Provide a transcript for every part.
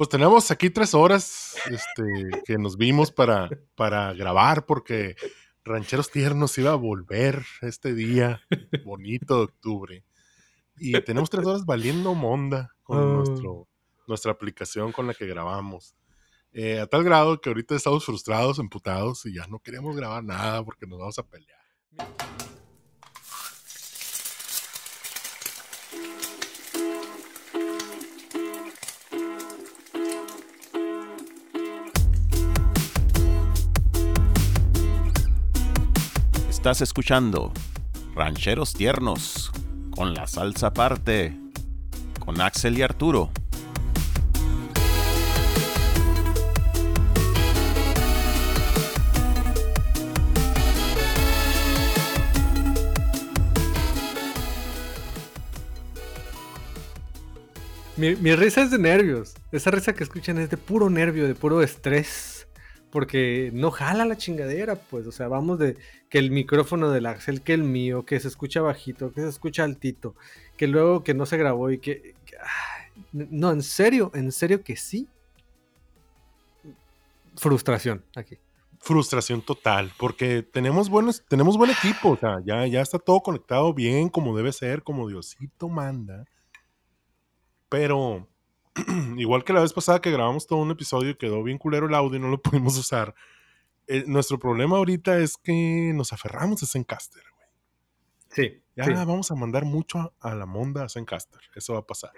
Pues tenemos aquí tres horas este, que nos vimos para, para grabar porque Rancheros Tiernos iba a volver este día bonito de octubre. Y tenemos tres horas valiendo monda con Oh. nuestro, nuestra aplicación con la que grabamos. Eh, a tal grado que ahorita estamos frustrados, emputados y ya no queremos grabar nada porque nos vamos a pelear. Estás escuchando Rancheros Tiernos con la salsa aparte con Axel y Arturo. Mi, mi risa es de nervios. Esa risa que escuchan es de puro nervio, de puro estrés. Porque no jala la chingadera, pues. O sea, vamos de que el micrófono del Axel, que el mío, que se escucha bajito, que se escucha altito, que luego que no se grabó y que. que- no, en serio, en serio que sí. Frustración aquí. Frustración total, porque tenemos buenos, tenemos buen equipo, o sea, ya, ya está todo conectado bien, como debe ser, como Diosito manda. Pero, igual que la vez pasada que grabamos todo un episodio y quedó bien culero el audio y no lo pudimos usar. eh, nuestro problema ahorita es que nos aferramos a Zencaster, güey. Sí. Ya sí. vamos a mandar mucho a, a la monda a Zencaster. Eso va a pasar.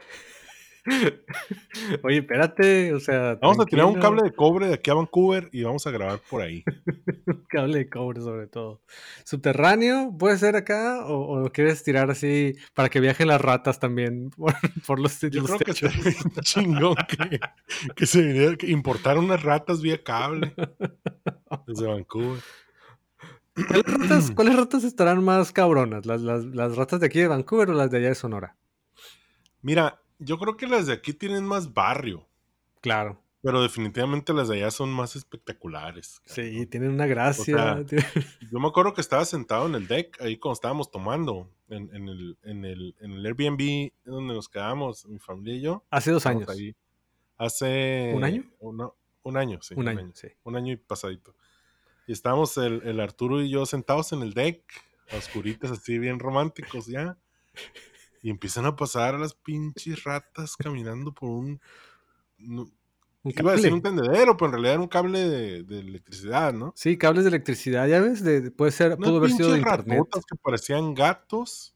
Oye, espérate, o sea. Vamos a tirar un cable de cobre de aquí a Vancouver y vamos a grabar por ahí. Cable de cobre sobre todo. ¿Subterráneo puede ser acá? ¿O, lo quieres tirar así para que viajen las ratas también por, por los, Yo los creo que sería chingón que, que se viniera, que importar unas ratas vía cable desde Vancouver. ¿Cuáles ratas, cuáles ratas estarán más cabronas? ¿Las, las, las ratas de aquí de Vancouver o las de allá de Sonora? Mira, yo creo que las de aquí tienen más barrio, Claro. pero definitivamente las de allá son más espectaculares. Sí, tienen una gracia. sea, Yo me acuerdo que estaba sentado en el deck ahí cuando estábamos tomando en, en el, en, el, en el Airbnb donde nos quedamos, mi familia y yo. Hace dos años. ahí hace... ¿Un año? uno- un año, sí. un año, sí. un año y pasadito. Y estábamos el, el Arturo y yo sentados en el deck, a oscuritas así bien románticos ya. Y empiezan a pasar las pinches ratas caminando por un... no- Un iba a decir un tendedero, pero en realidad era un cable de, de electricidad, ¿no? Sí, cables de electricidad, ya ves, de, de- puede ser, pudo haber sido de internet. que parecían gatos.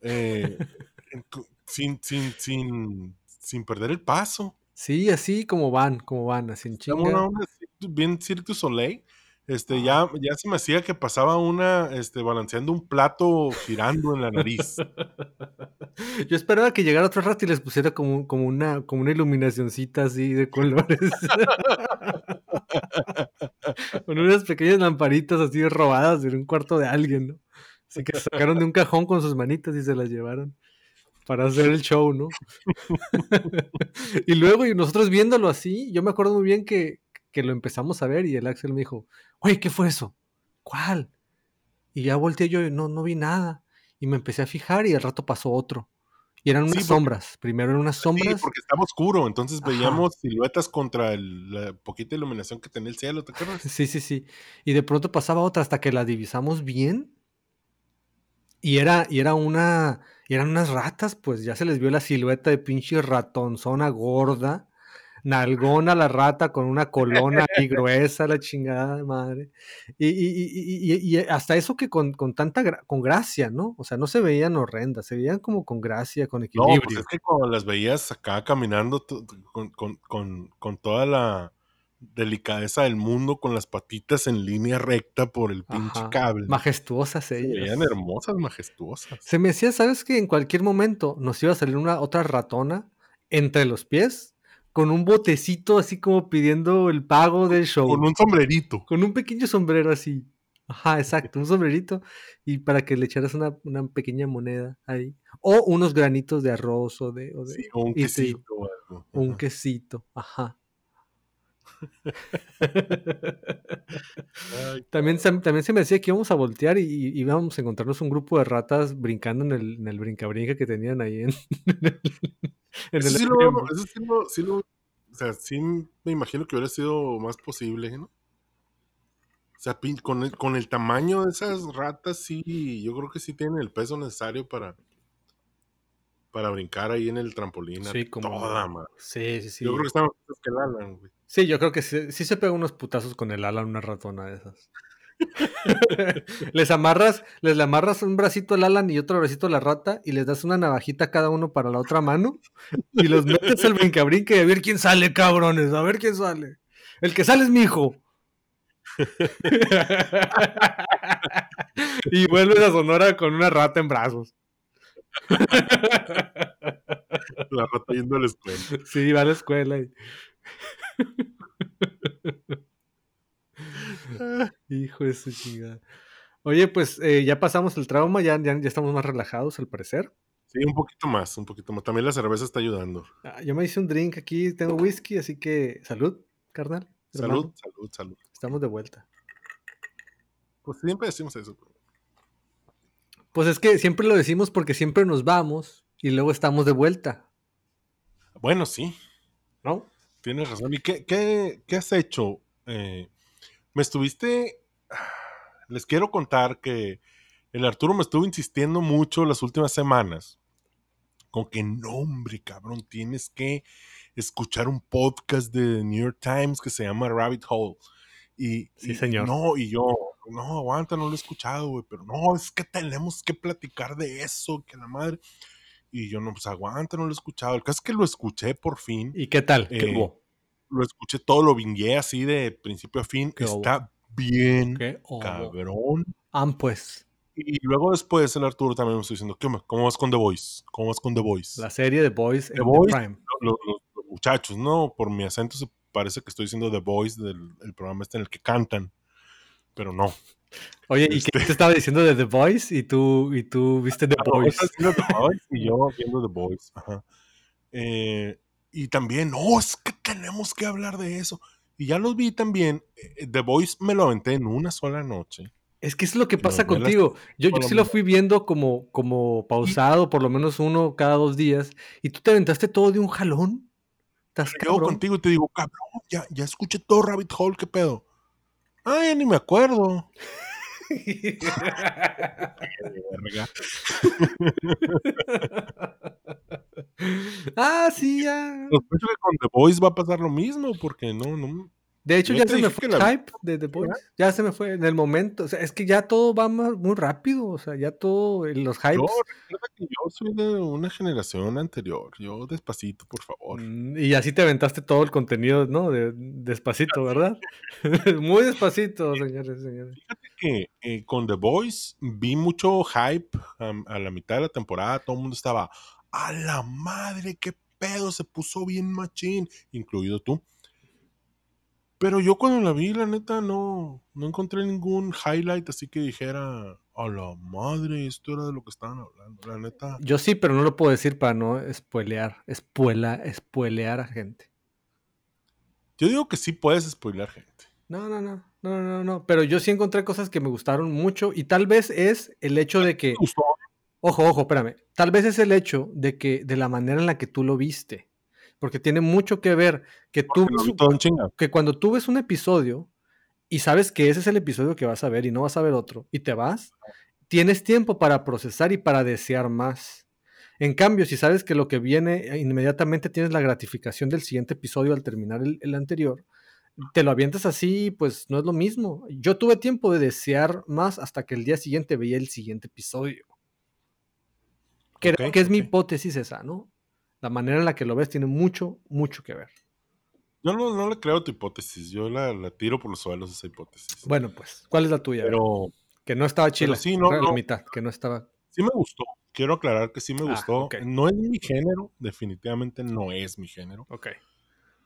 eh, sin, sin, sin, sin perder el paso. Sí, así como van, como van, así en una chinga. onda así, bien Cirque du Soleil. Este, ya, ya se me hacía que pasaba una este, balanceando un plato girando en la nariz. Yo esperaba que llegara otro rato y les pusiera como, como, una, como una iluminacioncita así de colores. con unas pequeñas lamparitas así robadas en un cuarto de alguien, ¿no? Así que sacaron de un cajón con sus manitas y se las llevaron para hacer el show, ¿no? y luego, y nosotros viéndolo así, yo me acuerdo muy bien que, que lo empezamos a ver y el Axel me dijo, oye, ¿qué fue eso? ¿Cuál? Y ya volteé yo y no, no vi nada. Y me empecé a fijar y al rato pasó otro. Y eran Sí, unas porque- sombras. Primero eran unas Sí, sombras. porque estaba oscuro, entonces Ajá. veíamos siluetas contra el- la poquita iluminación que tenía el cielo, ¿te acuerdas? Sí, sí, sí. Y de pronto pasaba otra hasta que la divisamos bien. Y era, y era una, y eran unas ratas, pues ya se les vio la silueta de pinche ratonzona gorda, nalgona la rata con una colona y gruesa, la chingada de madre. Y, y- y- y- y hasta eso que con, con tanta gra- con gracia, ¿no? O sea, no se veían horrendas, se veían como con gracia, con No, equilibrio. pues es que cuando las veías acá caminando con, con- con- con toda la delicadeza del mundo, con las patitas en línea recta por el pinche Ajá. cable. Majestuosas Se ellas. veían hermosas, majestuosas. Se me decía, ¿sabes que en cualquier momento nos iba a salir una otra ratona entre los pies con un botecito así como pidiendo el pago del show? Con un sombrerito. Con un pequeño sombrero así. Ajá, exacto, un sombrerito y para que le echaras una, una pequeña moneda ahí. O unos granitos de arroz o de... O de Sí, o un quesito o algo. un Ajá. quesito, ajá. También, se- también se me decía que íbamos a voltear y, íbamos a encontrarnos un grupo de ratas brincando en el, en el brinca-brinca que tenían ahí en, en el, Eso sí lo, eso sí lo, sí lo- O sea, sí me imagino que hubiera sido más posible, ¿no? O sea, con el, con el tamaño de esas ratas, sí, yo creo que sí tienen el peso necesario para, para brincar ahí en el trampolín. Sí, como- Toda madre. Sí, sí, sí. Yo creo que están más que el Alan, güey. Sí, yo creo que sí, sí se pega unos putazos con el ala una ratona de esas. les amarras, les le amarras un bracito al Alan y otro bracito a la rata y les das una navajita a cada uno para la otra mano y los metes al brinca-brinca y a ver quién sale, cabrones, a ver quién sale. El que sale es mi hijo. y vuelves a Sonora con una rata en brazos. La rata yendo a la escuela. Sí, va a la escuela. y- Hijo de su chingada. Oye, pues eh, ya pasamos el trauma, ya, ya, ya estamos más relajados al parecer. Sí, un poquito más, un poquito más. También la cerveza está ayudando. Ah, yo me hice un drink aquí, tengo whisky, así que salud, carnal. hermano. Salud, salud, salud. Estamos de vuelta. Pues siempre decimos eso. Pues es que siempre lo decimos porque siempre nos vamos y luego estamos de vuelta, Bueno, sí, ¿no? tienes razón. ¿Y qué, qué, qué has hecho? Eh, me estuviste... Les quiero contar que el Arturo me estuvo insistiendo mucho las últimas semanas con que no, hombre, cabrón, tienes que escuchar un podcast de New York Times que se llama Rabbit Hole. Y, Sí, y- señor. No, y yo, no, aguanta, no lo he escuchado, güey, pero no, es que tenemos que platicar de eso, que la madre. Y yo, no, pues aguanta, no lo he escuchado. El caso es que lo escuché por fin. ¿Y qué tal? ¿Qué Eh, hubo? Lo escuché todo, lo vingué así de principio a fin. ¿Qué? Está bien ¿Qué cabrón. Ah, pues, Y luego después el Arturo también me estoy diciendo, ¿qué? ¿cómo vas con The Voice? ¿Cómo vas con The Voice? la serie Boys en The Boys, Prime. Los, los- los muchachos, ¿no? Por mi acento se parece que estoy diciendo The Voice del el programa este en el que cantan. Pero no. Oye, ¿y Este- qué te estaba diciendo de The Voice? Y tú, y tú viste The Ah, no, The Voice y yo viendo The Voice. Ajá. Eh, y también, no, es que tenemos que hablar de eso. Y ya los vi también. eh, The Voice me lo aventé en una sola noche. Es que es lo que pasa contigo. Yo, yo sí lo fui viendo como, como pausado, por lo menos uno cada dos días. Y tú te aventaste todo de un jalón. ¿Estás cabrón? contigo y te digo, cabrón, ya, ya escuché todo Rabbit Hole, ¿qué pedo? Ah, ya ni me acuerdo. Ah, sí, ya. Sospecho que con The Voice va a pasar lo mismo, porque no, no. De hecho, ya se me fue el la- hype de The Boys. Ya se me fue en el momento. O sea, es que ya todo va más- muy rápido. O sea, ya todo, los hypes. Yo, recuerda que yo soy de una generación anterior. Yo despacito, por favor. Mm, Y así te aventaste todo el contenido, ¿no? De, despacito, ¿verdad? muy despacito, señores, señores. que eh, con The Voice vi mucho hype a la mitad de la temporada. Todo el mundo estaba, a la madre, qué pedo, se puso bien machín, incluido tú. Pero yo cuando la vi, la neta, no, no encontré ningún highlight así que dijera, a la madre, esto era de lo que estaban hablando. La neta, Yo sí, pero no lo puedo decir para no spoilear, espuela, spoilear a gente. yo digo que sí puedes spoiler gente. No, no, no, no, no, no. Pero yo sí encontré cosas que me gustaron mucho y tal vez es el hecho de que. Ojo, ojo, espérame, tal vez es el hecho de que de la manera en la que tú lo viste, porque tiene mucho que ver que tú chinga. que cuando tú ves un episodio y sabes que ese es el episodio que vas a ver y no vas a ver otro y te vas, tienes tiempo para procesar y para desear más. En cambio, si sabes que lo que viene eh, inmediatamente tienes la gratificación del siguiente episodio al terminar el, el anterior, te lo avientas así, pues no es lo mismo. Yo tuve tiempo de desear más hasta que el día siguiente veía el siguiente episodio. Creo que es mi hipótesis esa, ¿no? La manera en la que lo ves tiene mucho, mucho que ver. Yo no, no le creo a tu hipótesis, yo la, la tiro por los suelos esa hipótesis. Bueno, pues, ¿cuál es la tuya? Pero Que no estaba chila. sí, no, la no. mitad, que no estaba. sí me gustó. Quiero aclarar que sí me Ah, gustó. No es mi género, definitivamente no es mi género, Ok.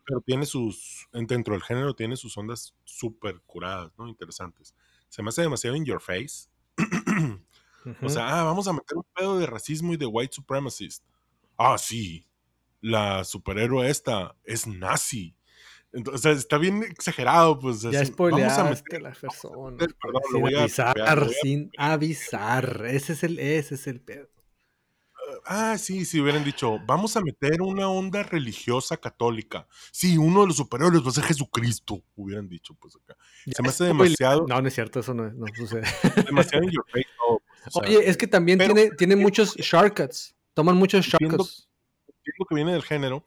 pero tiene sus, en- dentro del género tiene sus ondas súper curadas, ¿no? Interesantes. Se me hace demasiado in your face. O sea, ah, vamos a meter un pedo de racismo y de white supremacist. Ah, sí. La superhéroe esta es nazi. Entonces, está bien exagerado, pues. ya así, vamos a meter- las personas. perdón, lo sin voy avisar, lo voy a sin avisar. Ese es el, ese es el pedo. ah, sí, si hubieran dicho, vamos a meter una onda religiosa católica. Sí, uno de los superiores va a ser Jesucristo, hubieran dicho, pues acá. Se me hace demasiado. No, no es cierto, eso no, no sucede. demasiado in your face. no, o sea, Oye, es que también pero- tiene, tiene muchos shortcuts. Toman muchos shortcuts. entiendo que viene del género.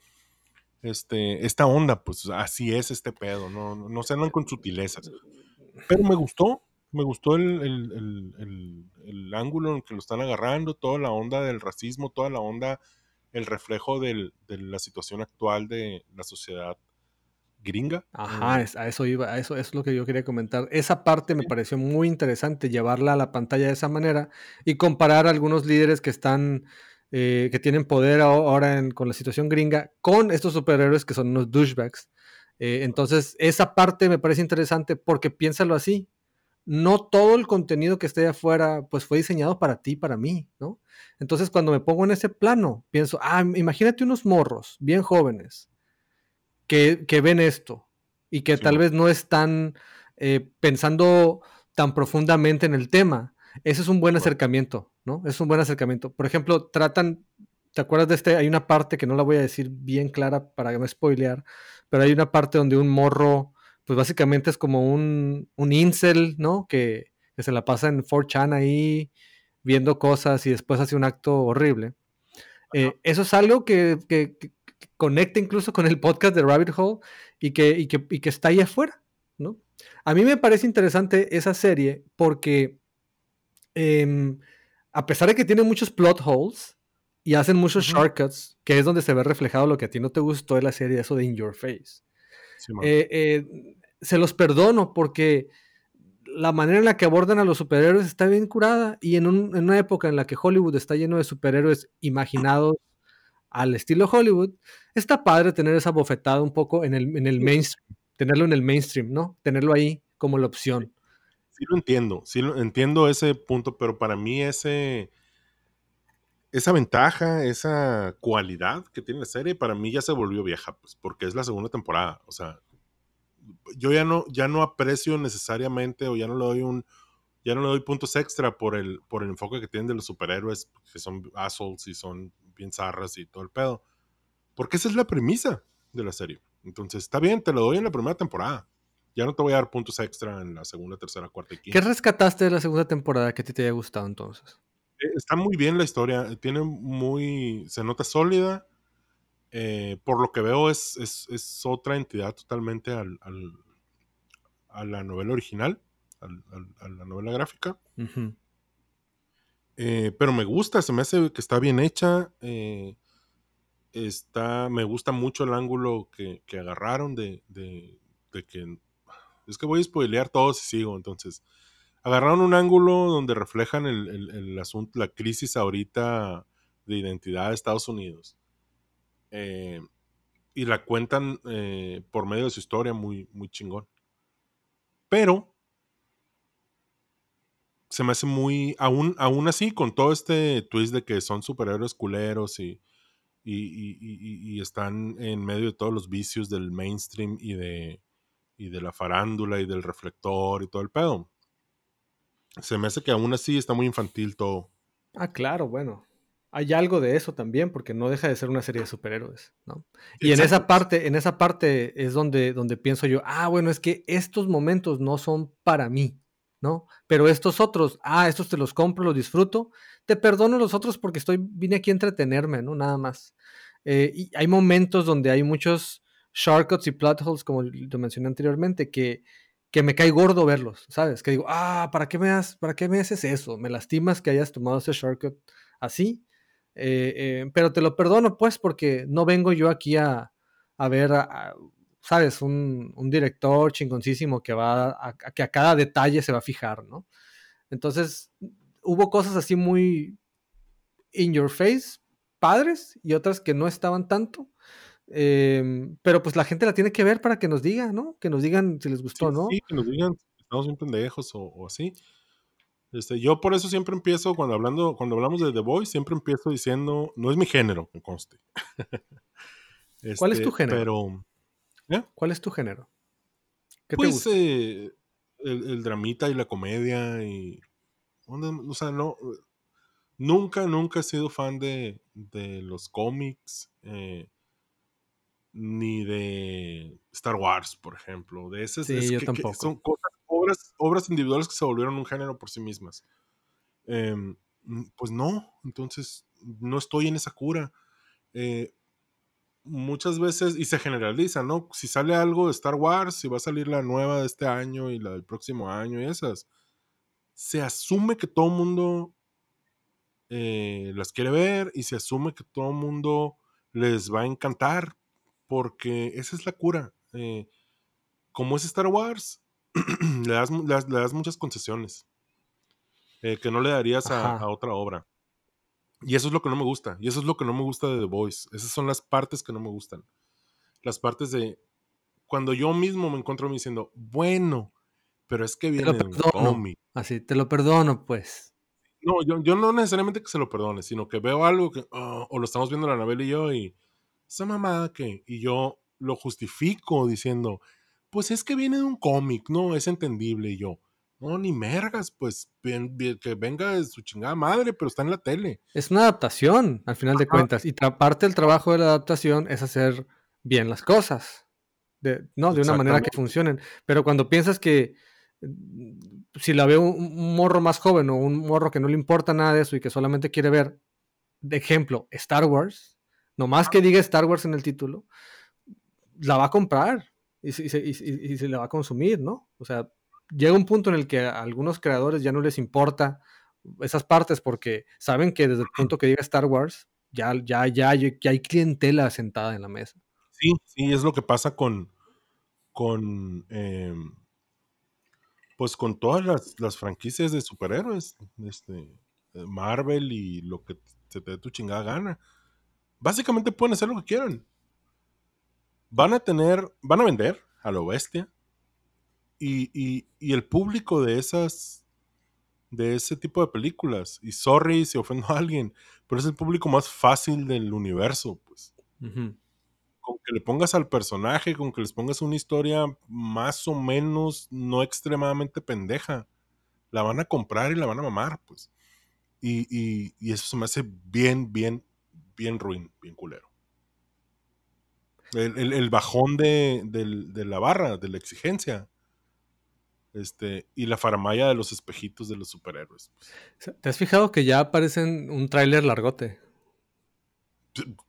Este, esta onda, pues así es este pedo, no, no, no se andan con sutilezas. Pero me gustó, me gustó el, el- el- el- el ángulo en que lo están agarrando, toda la onda del racismo, toda la onda, el reflejo del- de la situación actual de la sociedad gringa. Ajá, es- a eso iba, a eso, eso es lo que yo quería comentar. Esa parte me pareció muy interesante, llevarla a la pantalla de esa manera y comparar a algunos líderes que están, eh, que tienen poder aho- ahora en- con la situación gringa con estos superhéroes que son unos douchebags. Eh, entonces, esa parte me parece interesante porque piénsalo así. No todo el contenido que esté afuera, pues fue diseñado para ti, para mí, ¿no? Entonces, cuando me pongo en ese plano, pienso, ah, imagínate unos morros bien jóvenes que, que ven esto y que Sí, tal vez no están eh, pensando tan profundamente en el tema. Ese es un buen acercamiento, ¿no? Es un buen acercamiento. Por ejemplo, tratan, ¿te acuerdas de este? Hay una parte que no la voy a decir bien clara para no spoilear, pero hay una parte donde un morro, pues básicamente es como un, un incel, ¿no? Que, que se la pasa en 4chan ahí viendo cosas y después hace un acto horrible. Eh, eso es algo que conecta incluso con el podcast de Rabbit Hole y que, y que, y que está ahí afuera, ¿no? A mí me parece interesante esa serie porque em, a pesar de que tiene muchos plot holes y hacen muchos shortcuts, que es donde se ve reflejado lo que a ti no te gustó de la serie, eso de In Your Face. Sí. Eh, eh, se los perdono porque la manera en la que abordan a los superhéroes está bien curada y en, un- en una época en la que Hollywood está lleno de superhéroes imaginados al estilo Hollywood, está padre tener esa bofetada un poco en el, en el mainstream, tenerlo en el mainstream, ¿no? Tenerlo ahí como la opción. Sí lo entiendo, sí lo entiendo ese punto, pero para mí ese esa ventaja, esa cualidad que tiene la serie, para mí ya se volvió vieja, pues, porque es la segunda temporada. O sea, yo ya no, ya no aprecio necesariamente o ya no le doy un, ya no le doy puntos extra por el, por el enfoque que tienen de los superhéroes, que son assholes y son bien zarras y todo el pedo. Porque esa es la premisa de la serie. Entonces, está bien, te lo doy en la primera temporada. Ya no te voy a dar puntos extra en la segunda, tercera, cuarta y quinta. ¿Qué rescataste de la segunda temporada que a ti te haya gustado entonces? Eh, Está muy bien la historia, tiene muy, se nota sólida. eh, por lo que veo es, es, es otra entidad totalmente al, al- a la novela original, al- a la novela gráfica. Ujú. Eh, pero me gusta, se me hace que está bien hecha. eh, está, me gusta mucho el ángulo que, que agarraron de, de- que... Es que voy a spoilear todo si sigo, entonces. Agarraron un ángulo donde reflejan el, el- asunto, la crisis ahorita de identidad de Estados Unidos. Eh, y la cuentan por medio de su historia muy, muy chingón. Pero se me hace muy, aún, aún así, con todo este twist de que son superhéroes culeros y, y, y- y- están en medio de todos los vicios del mainstream y de, y de la farándula y del reflector y todo el pedo. Se me hace que aún así está muy infantil todo. Ah, claro, bueno. Hay algo de eso también, porque no deja de ser una serie de superhéroes, ¿no? Y en esa parte, en esa parte es donde, donde pienso yo, ah, bueno, es que estos momentos no son para mí, ¿no? Pero estos otros, ah, estos te los compro, los disfruto, te perdono los otros porque estoy, vine aquí a entretenerme, ¿no? Nada más. Eh, y hay momentos donde hay muchos shortcuts y plot holes, como lo mencioné anteriormente, que, que me cae gordo verlos, ¿sabes? Que digo, ah, ¿para qué me, has, ¿para qué me haces eso? Me lastimas que hayas tomado ese shortcut así. Eh, eh, pero te lo perdono, pues, porque no vengo yo aquí a, a ver, ¿sabes? Un, un director chingoncísimo que va a, a- que a cada detalle se va a fijar, ¿no? Entonces, hubo cosas así muy in your face, padres, y otras que no estaban tanto. Em, pero pues la gente la tiene que ver para que nos diga, ¿no? Que nos digan si les gustó no. sí, que nos digan si estamos bien pendejos o, o así. Este, yo por eso siempre empiezo, cuando, hablando, cuando hablamos de The Voice, siempre empiezo diciendo, no es mi género, que conste. ¿Cuál es Este, tu género? Pero, ¿Cuál es tu género? ¿Qué te pues, gusta? eh, el, el dramita y la comedia y... O sea, no, Nunca, nunca he sido fan de, de los cómics, eh, ni de Star Wars, por ejemplo. De esas Sí, es yo que- que tampoco. son cosas- obras, obras individuales que se volvieron un género por sí mismas. Em, pues no, entonces no estoy en esa cura. Eh, muchas veces, y se generaliza, ¿no? Si sale algo de Star Wars, si va a salir la nueva de este año y la del próximo año y esas, se asume que todo el mundo eh, las quiere ver y se asume que todo el mundo les va a encantar porque esa es la cura. Eh, como es Star Wars, le, das, le das- le das muchas concesiones eh, que no le darías a otra obra. Y eso es lo que no me gusta. Y eso es lo que no me gusta de The Voice. Esas son las partes que no me gustan. Las partes de cuando yo mismo me encuentro me diciendo, bueno, pero es que Te viene lo de un perdono. cómic. Así, te lo perdono, pues. No, yo, yo no necesariamente que se lo perdone, sino que veo algo que, ah, o lo estamos viendo la Anabel y yo, y esa mamada que, y yo lo justifico diciendo, pues es que viene de un cómic, no, es entendible, y yo, no, ni mergas, pues bien- bien- que venga de su chingada madre, pero está en la tele. Es una adaptación, al final de cuentas. Y parte del trabajo de la adaptación es hacer bien las cosas. De, no, de una manera que funcionen. Pero cuando piensas que mm, si la ve un, un morro más joven o un morro que no le importa nada de eso y que solamente quiere ver, de ejemplo, Star Wars, nomás que diga Star Wars en el título, la va a comprar y se, y y se la va a consumir, ¿no? O sea, llega un punto en el que a algunos creadores ya no les importa esas partes porque saben que desde el punto que diga Star Wars, ya, ya, ya, ya hay clientela sentada en la mesa. Sí, sí, es lo que pasa con, con, em, pues con todas las, las franquicias de superhéroes, este, Marvel y lo que se te dé tu chingada gana. Básicamente pueden hacer lo que quieran. Van a tener, van a vender a lo bestia. Y, y- y el público de esas, de ese tipo de películas, y sorry si ofendo a alguien, pero es el público más fácil del universo, pues con que le pongas al personaje, con que les pongas una historia más o menos no extremadamente pendeja, la van a comprar y la van a mamar, pues. Y, y- y eso se me hace bien, bien, bien ruin, bien culero. El, el- el bajón de, del- de la barra, de la exigencia. Este, y la faramaya de los espejitos de los superhéroes. pues. ¿Te has fijado que ya aparecen un tráiler largote?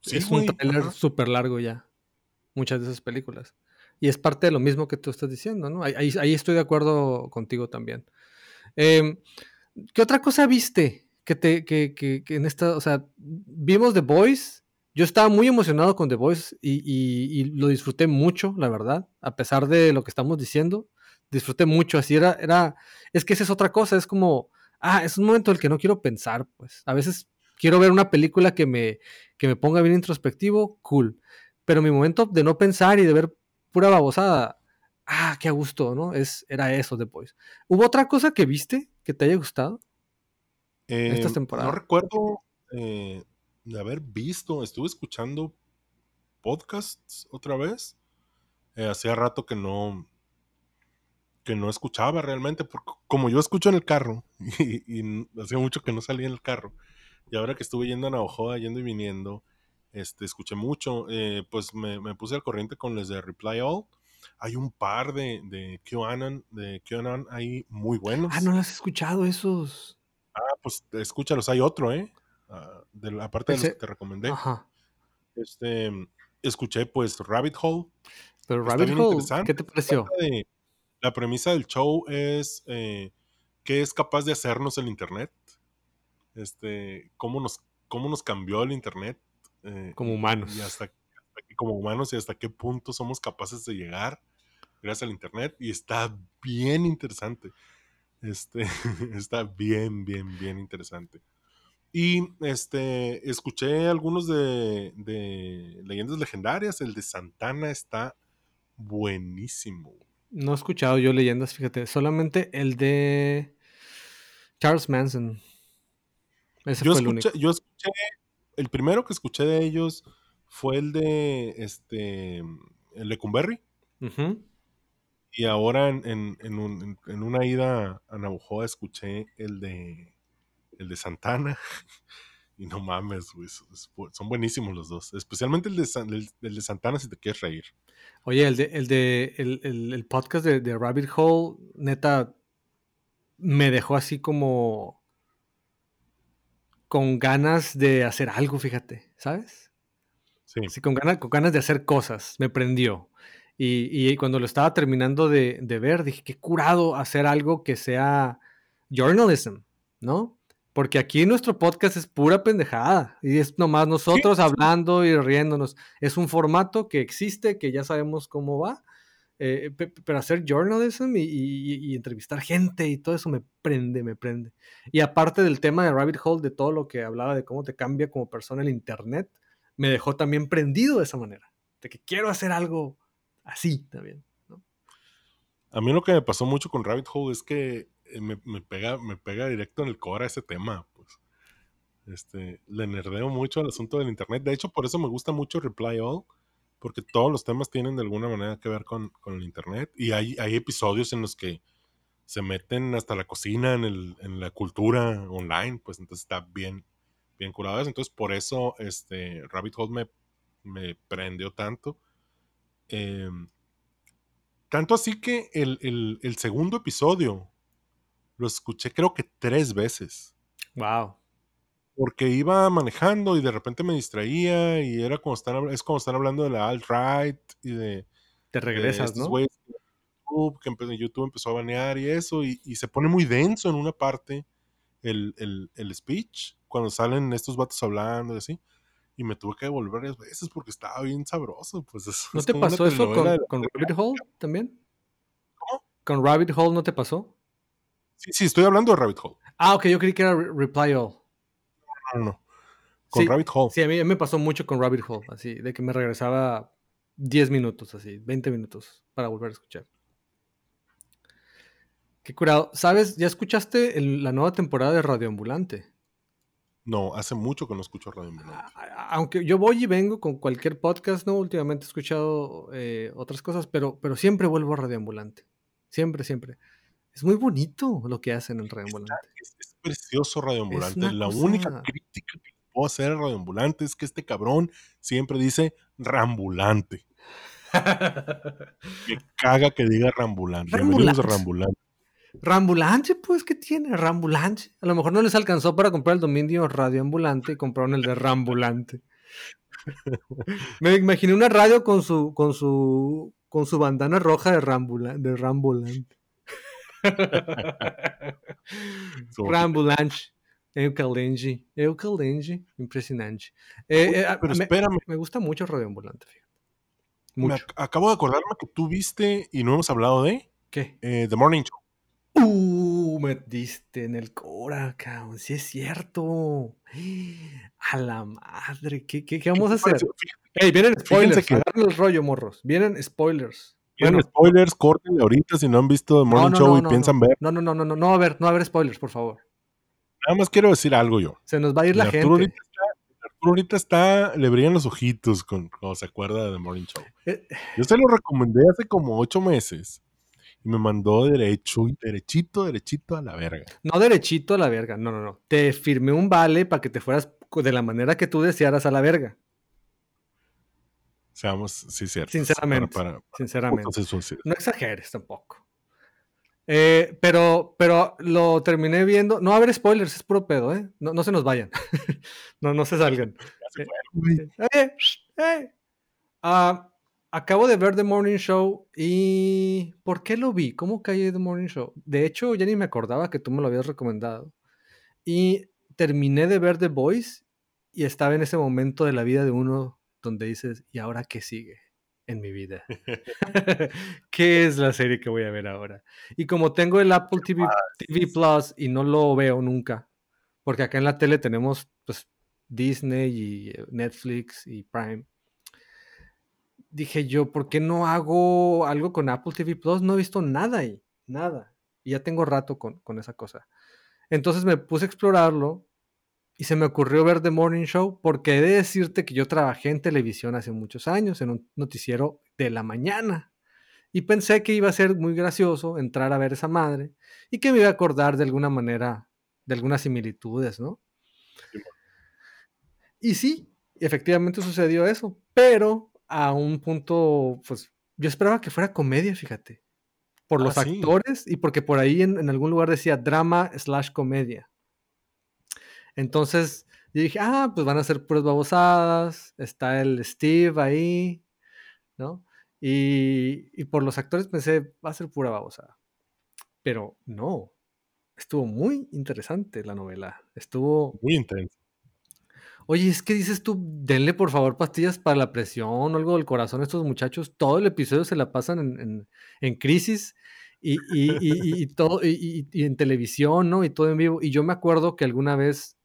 Sí, es güey, un tráiler súper largo ya. Muchas de esas películas. Y es parte de lo mismo que tú estás diciendo, ¿no? Ahí, ahí- estoy de acuerdo contigo también. Em, ¿Qué otra cosa viste? Que, te, que, que- que en esta, o sea, vimos The Voice. Yo estaba muy emocionado con The Voice y, y- y lo disfruté mucho, la verdad. A pesar de lo que estamos diciendo, disfruté mucho. Así era, era, es que esa es otra cosa. Es como, ah, es un momento en el que no quiero pensar, pues. A veces quiero ver una película que me, que me ponga bien introspectivo, cool. Pero mi momento de no pensar y de ver pura babosada, ah, qué a gusto, ¿no? Es, era eso Voice. ¿Hubo otra cosa que viste que te haya gustado? Estas Eh, temporadas. No recuerdo eh, de haber visto, estuve escuchando podcasts otra vez. Eh, hacía rato que no que no escuchaba realmente, porque como yo escucho en el carro, y, y hacía mucho que no salía en el carro, y ahora que estuve yendo a Navajoa, yendo y viniendo, este, escuché mucho, eh, pues me, me puse al corriente con los de Reply All. Hay un par de, de QAnon, de QAnon ahí muy buenos. Ah, no lo has escuchado esos. Ah, pues escúchalos, hay otro, ¿eh? Ah, de la parte de los que te recomendé. Ajá. Este, escuché pues Rabbit Hole. Pero Rabbit Hole. ¿qué te pareció? De- la premisa del show es eh, qué es capaz de hacernos el Internet. Este, cómo nos, cómo nos cambió el Internet. eh, Como humanos. Y hasta, como humanos y hasta qué punto somos capaces de llegar gracias al Internet. Y está bien interesante. Este, está bien, bien, bien interesante. Y este, escuché algunos de, de leyendas legendarias. El de Santana está buenísimo. No he escuchado yo leyendas, fíjate. Solamente el de Charles Manson. Ese Yo fue el escuché, único. yo escuché, el primero que escuché de ellos fue el de este el. Ujú. Y ahora en, en- en un- en- una ida a Navajoa escuché el de el de Santana. Y no mames, güey, son buenísimos los dos. Especialmente el de, el, de Santana si te quieres reír. Oye, el de, el de el, podcast de, de, Rabbit Hole, neta, me dejó así como con ganas de hacer algo, fíjate, ¿sabes? Sí. con ganas, con ganas de hacer cosas, me prendió. Y, y cuando lo estaba terminando de, de, ver, dije, qué curado hacer algo que sea journalism, ¿no? Porque aquí nuestro podcast es pura pendejada y es nomás nosotros hablando y riéndonos. Es un formato que existe, que ya sabemos cómo va, eh, pero hacer journalism y, entrevistar gente y todo eso me prende, me prende. Y aparte del tema de Rabbit Hole, de todo lo que hablaba de cómo te cambia como persona el Internet, me dejó también prendido de esa manera, de que quiero hacer algo así también. A mí lo que me pasó mucho con Rabbit Hole es que eh, me, pega, me pega directo en el core ese tema, pues. Este, le nerdeo mucho al asunto del internet. De hecho, por eso me gusta mucho Reply All, porque todos los temas tienen de alguna manera que ver con, el internet. Y hay, hay episodios en los que se meten hasta la cocina, en, el, en la cultura online, pues entonces está bien, bien curado eso. Entonces, por eso este, Rabbit Hole me, me prendió tanto. Em, tanto así que el, el segundo episodio lo escuché creo que tres veces. Wow. Porque iba manejando y de repente me distraía y era como estar, es como estar hablando de la alt-right y de... Te regresas, ¿no? YouTube, que YouTube empezó a banear y eso, y, se pone muy denso en una parte el, speech, cuando salen estos vatos hablando y así, y me tuve que devolver varias veces porque estaba bien sabroso. Pues ¿No te pasó eso con, con Rabbit Hole también? ¿Cómo? ¿Con Rabbit Hole no te pasó? Sí, sí, estoy hablando de Rabbit Hole. Ah, ok, yo creí que era Reply All. No, no, Con Rabbit Hole. Sí, a mí me pasó mucho con Rabbit Hole, así, de que me regresaba 10 minutos, así, 20 minutos para volver a escuchar. Qué curado. ¿Sabes? ¿Ya escuchaste la nueva temporada de Radio Ambulante? No, hace mucho que no escucho Radio Ambulante. Aunque yo voy y vengo con cualquier podcast, ¿no? Últimamente he escuchado eh, otras cosas, pero, pero siempre vuelvo a Radio Ambulante. Siempre, siempre. Es muy bonito lo que hacen en Radio Ambulante. Es, precioso Radio Ambulante. La única crítica que puedo hacer a Radio Ambulante es que este cabrón siempre dice Rambulante. Me caga que diga Rambulante. Rambulante. Rambulante. Rambulante, pues, ¿qué tiene? Rambulante. A lo mejor no les alcanzó para comprar el dominio Radio Ambulante y compraron el de Rambulante. Me imaginé una radio con su, con su, con su bandana roja de, de Rambulante. Rambulanche. Eucalenji. Eucalenji. Impresionante. Eh, eh, pero me, espérame. Me gusta mucho Radio Ambulante, Mucho. acabo de acordarme que tú viste y no hemos hablado de. ¿Qué? Eh, The Morning Show. Uh, me diste en el cora, cabrón. Sí es cierto. A la madre. ¿Qué, qué, qué vamos a hacer? Ey, vienen spoilers. Que... el rollo, morros. Vienen spoilers. Bueno, spoilers, corten ahorita si no han visto The Morning Show y piensan ver. No, no, no, no, no, no a haber, no a haber spoilers, por favor. Nada más quiero decir algo yo. Se nos va a ir la gente. Ahorita está, Arturo ahorita está, le brillan los ojitos con, cuando se acuerda de The Morning Show. Eh, yo se lo recomendé hace como ocho meses y me mandó derecho, derechito, derechito a la verga. No derechito a la verga, no, no, no. Te firmé un vale para que te fueras de la manera que tú desearas a la verga. Seamos, cierto. Sinceramente. sinceramente. No exageres tampoco. Eh, pero, pero lo terminé viendo. No haber spoilers, es puro pedo, ¿eh? No, no se nos vayan. no, no se salgan. Eh, eh, ah, acabo de ver The Morning Show y. ¿Por qué lo vi? ¿Cómo caí The Morning Show? De hecho, ya ni me acordaba que tú me lo habías recomendado. Y terminé de ver The Voice y estaba en ese momento de la vida de uno donde dices, ¿y ahora qué sigue en mi vida? ¿Qué es la serie que voy a ver ahora? Y como tengo el Apple TV, TV Plus y no lo veo nunca, porque acá en la tele tenemos pues, Disney y eh, Netflix y Prime. Dije yo, ¿por qué no hago algo con Apple TV Plus? No he visto nada ahí, nada. Y ya tengo rato con, con esa cosa. Entonces me puse a explorarlo y se me ocurrió ver The Morning Show porque he de decirte que yo trabajé en televisión hace muchos años, en un noticiero de la mañana. Y pensé que iba a ser muy gracioso entrar a ver esa madre y que me iba a acordar de alguna manera de algunas similitudes, ¿no? Y sí, efectivamente sucedió eso, pero a un punto, pues yo esperaba que fuera comedia, fíjate, por los Ah, sí. actores y porque por ahí en, en algún lugar decía drama slash comedia. Entonces yo dije, ah, pues van a ser puras babosadas, está el Steve ahí, ¿no? Y, y por los actores pensé, va a ser pura babosada. Pero no, estuvo muy interesante la novela. Estuvo, Muy intenso. oye, es que dices tú, denle por favor pastillas para la presión o algo del corazón a estos muchachos. Todo el episodio se la pasan en, en- en crisis y, y- y- y- todo, y en televisión, ¿no? Y todo en vivo. Y yo me acuerdo que alguna vez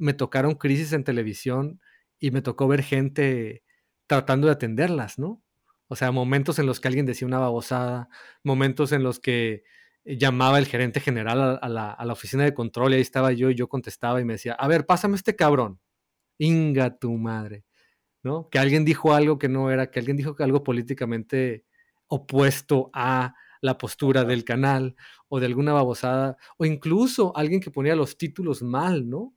me tocaron crisis en televisión y me tocó ver gente tratando de atenderlas, ¿no? O sea, momentos en los que alguien decía una babosada, momentos en los que eh, llamaba el gerente general a, a la, a la oficina de control y ahí estaba yo y yo contestaba y me decía, a ver, pásame este cabrón. Inga tu madre, ¿no? Que alguien dijo algo que no era, que alguien dijo algo políticamente opuesto a la postura del canal o de alguna babosada, o incluso alguien que ponía los títulos mal, ¿no?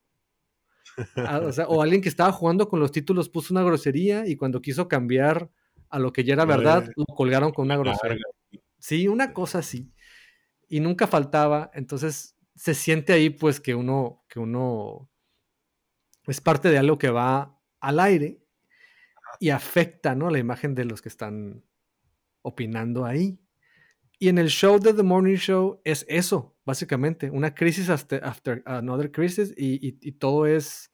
Ah, o, sea, o alguien que estaba jugando con los títulos puso una grosería y cuando quiso cambiar a lo que ya era verdad, lo colgaron con una grosería. Sí, una cosa así. Y nunca faltaba. Entonces se siente ahí pues que uno, que uno es parte de algo que va al aire y afecta, ¿no? La imagen de los que están opinando ahí. Y en el show de The Morning Show es eso, básicamente, una crisis after, another crisis y, todo es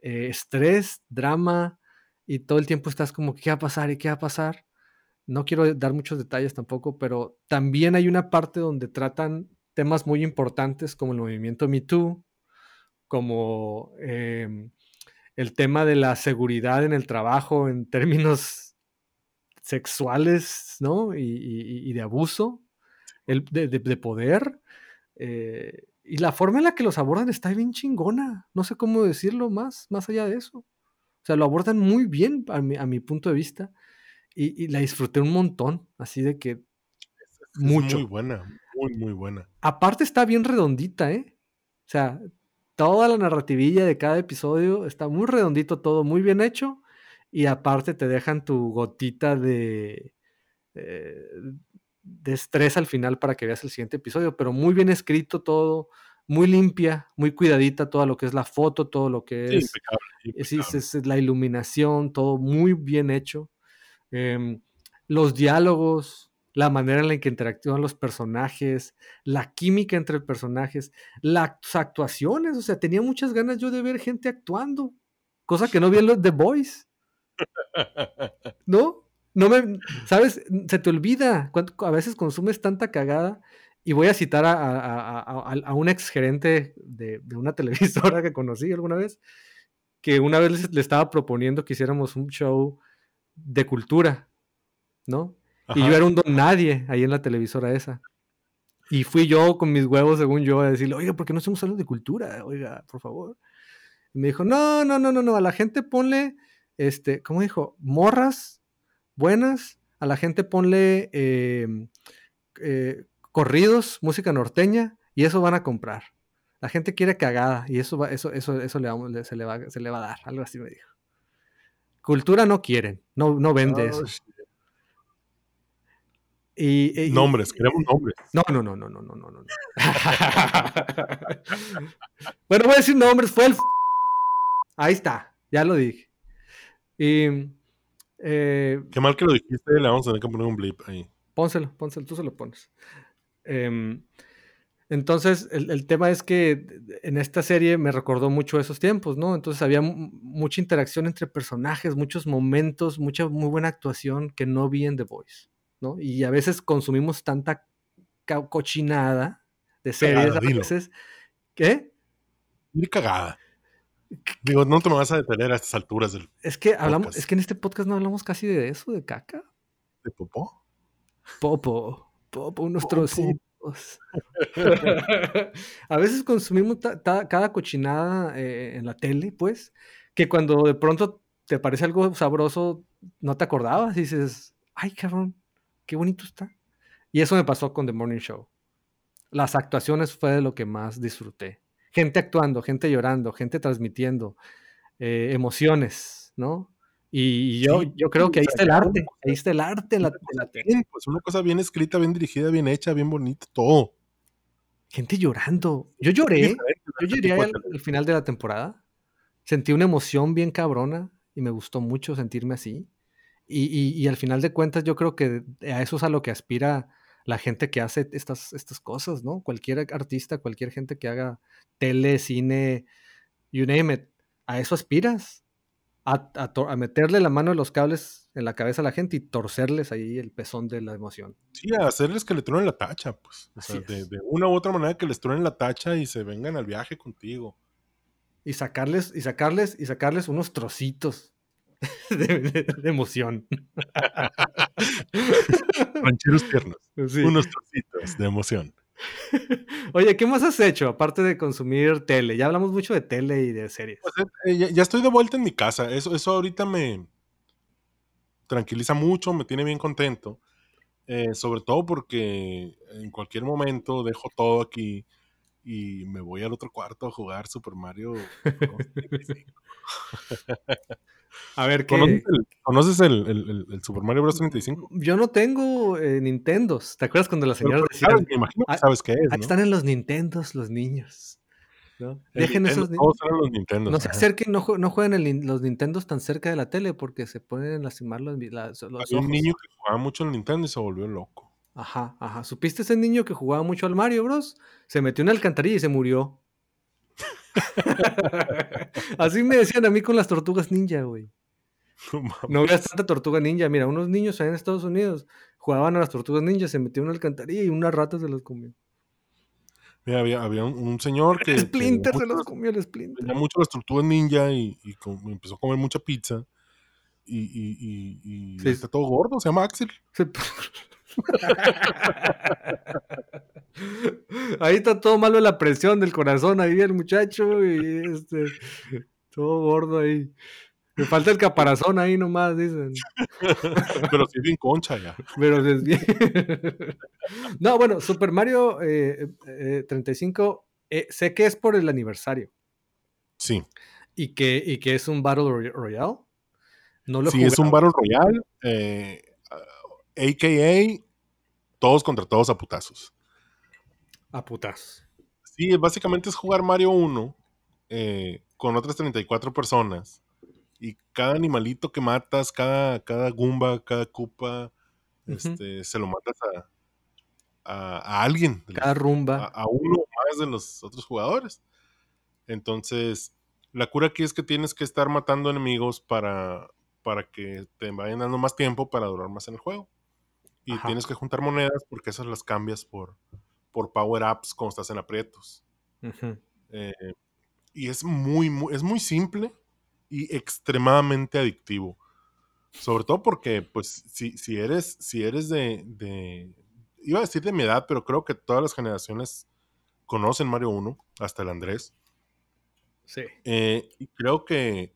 eh, estrés, drama y todo el tiempo estás como, ¿qué va a pasar y qué va a pasar? No quiero dar muchos detalles tampoco, pero también hay una parte donde tratan temas muy importantes como el movimiento Me Too, como em, el tema de la seguridad en el trabajo en términos sexuales, ¿no? Y, y- y de abuso, el, de, de- de poder. eh, y la forma en la que los abordan está bien chingona. No sé cómo decirlo más, más allá de eso. O sea, lo abordan muy bien a mi, a mi punto de vista. Y, y la disfruté un montón. Así de que Es Mucho. muy buena, muy, muy buena. aparte está bien redondita, ¿eh? O sea, toda la narrativilla de cada episodio está muy redondito todo, muy bien hecho. Y aparte te dejan tu gotita de, eh, de estrés al final para que veas el siguiente episodio, pero muy bien escrito todo, muy limpia, muy cuidadita toda lo que es la foto, todo lo que Sí, es impecable, es, es- impecable. es la iluminación, todo muy bien hecho. Em, los diálogos, la manera en la que interactúan los personajes, la química entre personajes, las actuaciones, o sea, tenía muchas ganas yo de ver gente actuando, cosa que no vi en los The Boys, ¿no? No me, ¿sabes? Se te olvida, cuando- a veces consumes tanta cagada. Y voy a citar a, a- a- a- un ex gerente de, de una televisora que conocí alguna vez, que una vez le estaba proponiendo que hiciéramos un show de cultura, ¿no? Y yo era un don nadie ahí en la televisora esa. Y fui yo con mis huevos, según yo, a decirle, oiga, ¿por qué no hacemos algo de cultura? Oiga, por favor. Y me dijo, no, no, no, no, no, a la gente ponle, este, ¿cómo dijo? Morras buenas, a la gente ponle eh, eh, corridos, música norteña, y eso van a comprar. La gente quiere cagada, y eso, va, eso, eso, eso le se, le va, se le va a dar, algo así me dijo. Cultura no quieren, no, no vende Oh, eso. shit. Y, y- Nombres, queremos nombres. No, no, no, no, no, no, no, no. no. bueno, voy a decir nombres, fue el... f- Ahí está, ya lo dije. Y... eh, Qué mal que lo dijiste, le vamos a tener que poner un blip ahí. pónselo, pónselo, tú se lo pones. Em, entonces, el, el tema es que en esta serie me recordó mucho esos tiempos, ¿no? Entonces había mu- mucha interacción entre personajes, muchos momentos, mucha muy buena actuación que no vi en The Voice, ¿no? Y a veces consumimos tanta cochinada de series Cagada, a dilo. veces. ¿Qué? Ni cagada. Digo, no te me vas a detener a estas alturas del Es que hablamos, Podcast. es que en este podcast no hablamos casi de eso, de caca. de popó. Popo, popo, unos Popo. trocitos. a veces consumimos cada cochinada eh, en la tele, pues, que cuando de pronto te parece algo sabroso, no te acordabas y dices, ay, cabrón, qué bonito está. Y eso me pasó con The Morning Show. Las actuaciones fue de lo que más disfruté. Gente actuando, gente llorando, gente transmitiendo, eh, emociones, ¿no? Y yo, Sí, yo creo que ahí está el arte, ahí está el arte la, la pues una cosa bien escrita, bien dirigida, bien hecha, bien bonita, todo. Gente llorando. Yo lloré, yo este lloré al, al final de la temporada. Sentí una emoción bien cabrona y me gustó mucho sentirme así. Y, y- y al final de cuentas yo creo que a eso es a lo que aspira la gente que hace estas, estas cosas, ¿no? Cualquier artista, cualquier gente que haga tele, cine, you name it, a eso aspiras. A, a a meterle la mano de los cables en la cabeza a la gente y torcerles ahí el pezón de la emoción. Sí, a hacerles que le truenen la tacha, pues. O sea, de, de una u otra manera que les truenen la tacha y se vengan al viaje contigo. y sacarles y sacarles y sacarles unos trocitos de, de- de emoción. Rancheros tiernos. Sí. Unos trocitos de emoción. Oye, ¿qué más has hecho aparte de consumir tele? Ya hablamos mucho de tele y de series. Pues, eh, ya, ya estoy de vuelta en mi casa. Eso, eso ahorita me tranquiliza mucho, me tiene bien contento. Eh, sobre todo porque en cualquier momento dejo todo aquí y me voy al otro cuarto a jugar Super Mario. Bros. 35. A ver, ¿Conoces, el, conoces el- el- el- el Super Mario Bros. 35? Yo no tengo eh, Nintendos. ¿Te acuerdas cuando señoras pero sabes, decían, me imagino que "Ah, sabes qué es, ahí ¿no? están en los Nintendos los niños? ¿no? Dejen Nintendo, esos todos eran los Nintendo. No se acerquen, no, jue- no jueguen el los Nintendos tan cerca de la tele porque se pueden lastimar los, las- los Había un niño que jugaba mucho en Nintendo y se volvió loco. Ajá, ajá. ¿Supiste ese niño que jugaba mucho al Mario Bros? Se metió en una alcantarilla y se murió. Así me decían a mí con las tortugas ninja, güey. No. No veas tanta tortuga ninja. Mira, unos niños allá en Estados Unidos jugaban a las tortugas ninja, se metió en una alcantarilla y unas ratas se las comió. Mira, había, había un, un señor que, El que Splinter se los comió el Splinter. tenía mucho las tortugas ninja y, y com- empezó a comer mucha pizza. Y, y, y, y Sí. está todo gordo, se llama Axel. Se- Ahí está todo malo la presión del corazón, ahí el muchacho y este, todo gordo ahí. Me falta el caparazón ahí nomás, dicen. Pero sí bien concha ya. Pero es bien. no, bueno, Super Mario eh, eh, 35, eh, sé que es por el aniversario Sí, y que, y que es un Battle Roy- Royale. No lo sí es un. Battle Royale, eh, a.k.a. todos contra todos a putazos. A putas. Sí, básicamente es jugar Mario 1 eh, con otras 34 personas. Y cada animalito que matas, cada, cada Goomba, cada Koopa, este, se lo matas a, a, a alguien. Cada a, rumba. a uno más de los otros jugadores. Entonces, la cura aquí es que tienes que estar matando enemigos para, para que te vayan dando más tiempo para durar más en el juego. Y Ajá. tienes que juntar monedas porque esas las cambias por, por power-ups cuando estás en aprietos. Eh, y es muy, muy, es muy simple y extremadamente adictivo. Sobre todo porque, pues, si, si eres, si eres de, de- Iba a decir de mi edad, pero creo que todas las generaciones conocen Mario 1, hasta el Andrés. Sí. Eh, y creo que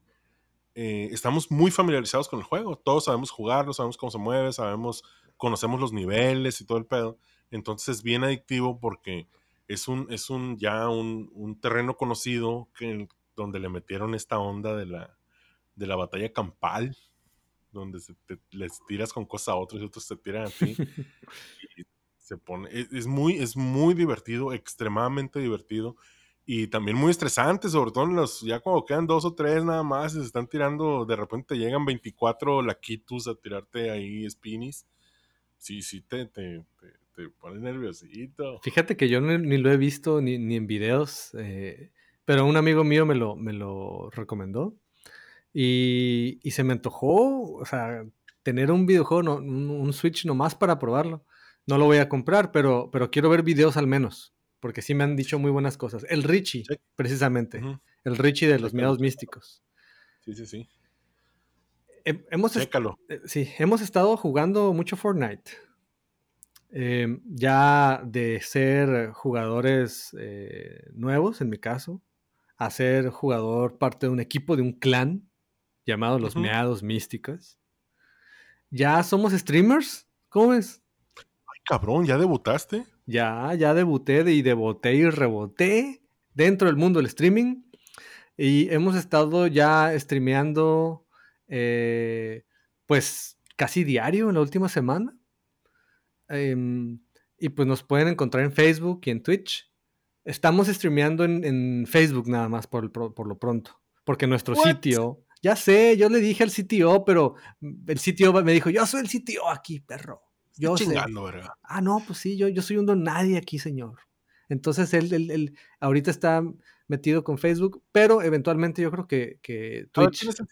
eh, estamos muy familiarizados con el juego. Todos sabemos jugarlo, sabemos cómo se mueve, sabemos, conocemos los niveles y todo el pedo. Entonces es bien adictivo porque es un, es un ya un, un terreno conocido que, donde le metieron esta onda de la, de la batalla campal, donde se te- les tiras con cosas a otros y otros te tiran a ti. y se pone, es, es muy, es muy divertido, extremadamente divertido y también muy estresante, sobre todo en los, ya cuando quedan dos o tres nada más se están tirando, de repente te llegan 24 laquitus a tirarte ahí spinis. Sí, sí, te, te, te, te pone nerviosito. Fíjate que yo ni, ni lo he visto ni, ni en videos, eh, pero un amigo mío me lo, me lo recomendó y, y se me antojó, o sea, tener un videojuego, no- un, un Switch nomás para probarlo. No lo voy a comprar, pero, pero quiero ver videos al menos, porque sí me han dicho muy buenas cosas. El Richie, Sí. precisamente, el Richie de los miedos místicos. Sí, sí, sí. He- hemos, eh, sí, hemos estado jugando mucho Fortnite. Eh, ya de ser jugadores eh, nuevos, en mi caso, a ser jugador parte de un equipo, de un clan llamado los Ujú. Meados Místicos. Ya somos streamers, ¿cómo ves? Ay, cabrón, ¿ya debutaste? Ya, ya debuté de- y deboté y reboté dentro del mundo del streaming. Y hemos estado ya streameando, eh, pues, casi diario en la última semana. Em, y pues nos pueden encontrar en Facebook y en Twitch. Estamos streameando en, Facebook nada más por, por, lo pronto. Porque nuestro sitio, ya sé, yo le dije al CTO, pero el sitio me dijo, yo soy el CTO aquí, perro. Yo chingando, ¿verdad? Ah, no, pues sí, yo, yo soy un don nadie aquí, señor. Entonces él, él, ahorita está metido con Facebook, pero eventualmente yo creo que, que Twitch. ¿Quién es el?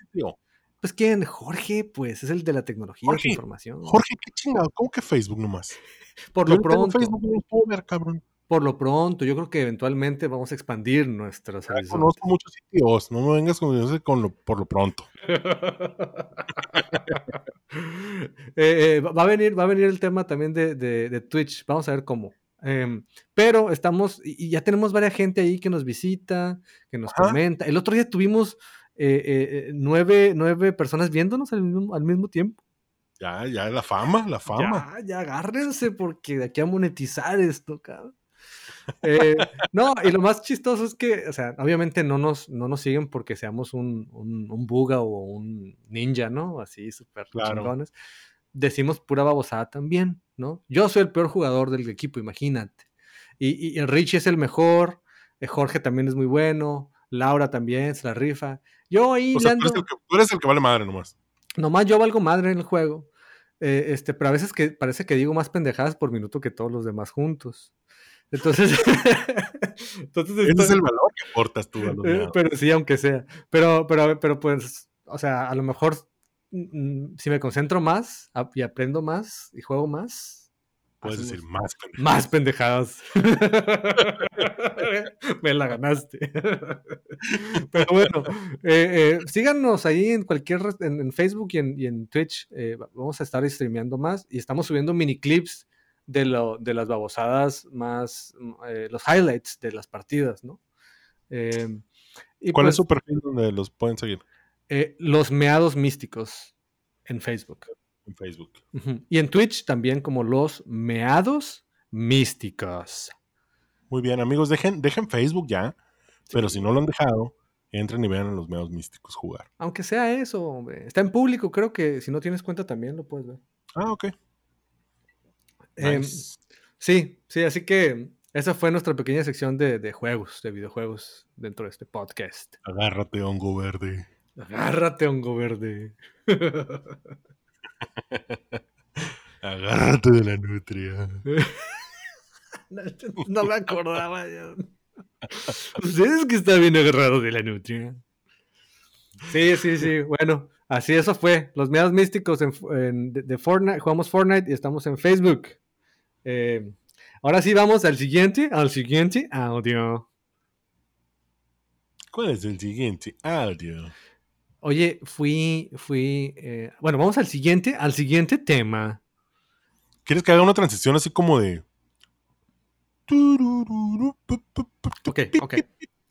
Pues quién, Jorge, pues es el de la tecnología de información. Jorge, qué chingado, ¿cómo que Facebook nomás? Por lo pronto. Facebook no puedo ver, cabrón. Por lo pronto, yo creo que eventualmente vamos a expandir nuestras ya Conozco muchos sitios, no me vengas con, con lo, por lo pronto. Eh, eh, va, a venir, va a venir el tema también de, de, Twitch, vamos a ver cómo. Em, pero estamos, y ya tenemos varias gente ahí que nos visita, que nos comenta. El otro día tuvimos eh, nueve, nueve, personas viéndonos al mismo, al mismo tiempo. Ya, ya, la fama, la fama. Ya, ya agárrense porque de aquí a monetizar esto, cabrón. Eh, no, y lo más chistoso es que, o sea, obviamente no nos, no nos siguen porque seamos un, un, buga o un ninja, ¿no? Así súper chingones. Decimos pura babosada también, ¿no? Yo soy el peor jugador del equipo, imagínate. Y, y Richie es el mejor, eh, Jorge también es muy bueno, Laura también se la rifa. Yo ahí. tú, eres el que, vale madre nomás. Nomás yo valgo madre en el juego. Eh, este, pero a veces que parece que digo más pendejadas por minuto que todos los demás juntos. Entonces, entonces ese es el valor que aportas tú a los eh, Pero sí, aunque sea. Pero, pero, pero pues, o sea, a lo mejor mm, si me concentro más y aprendo más y juego más. Puedes decir más pendejadas. Más pendejadas. me la ganaste. pero bueno, eh, eh, síganos ahí en cualquier, en, Facebook y en, y en Twitch. vamos a estar streameando más y estamos subiendo mini clips de, lo, de las babosadas más, mm, eh, los highlights de las partidas, ¿no? Em, ¿Cuál es pues su perfil donde los pueden seguir? Eh, los meados místicos en Facebook. En Facebook. Y en Twitch también como los meados místicos. Muy bien, amigos, dejen, dejen Facebook ya, pero si no lo han dejado, entren y vean a los meados místicos jugar. Aunque sea eso, hombre. Está en público, creo que si no tienes cuenta también lo puedes ver. Ah, ok. Em, sí, sí, así que esa fue nuestra pequeña sección de, juegos, de videojuegos dentro de este podcast. Agárrate, hongo verde. Agárrate, hongo verde. Agárrate de la nutria. no, me acordaba yo. Ustedes que está bien agarrado de la nutria. Sí, sí, sí. Bueno, así eso fue. Los medios místicos en, de, Fortnite. Jugamos Fortnite y estamos en Facebook. Eh, ahora sí vamos al siguiente, al siguiente audio. ¿Cuál es el siguiente audio? Oye, fui, fui, eh, bueno, vamos al siguiente, al siguiente tema. ¿Quieres que haga una transición así como de... Ok, ok.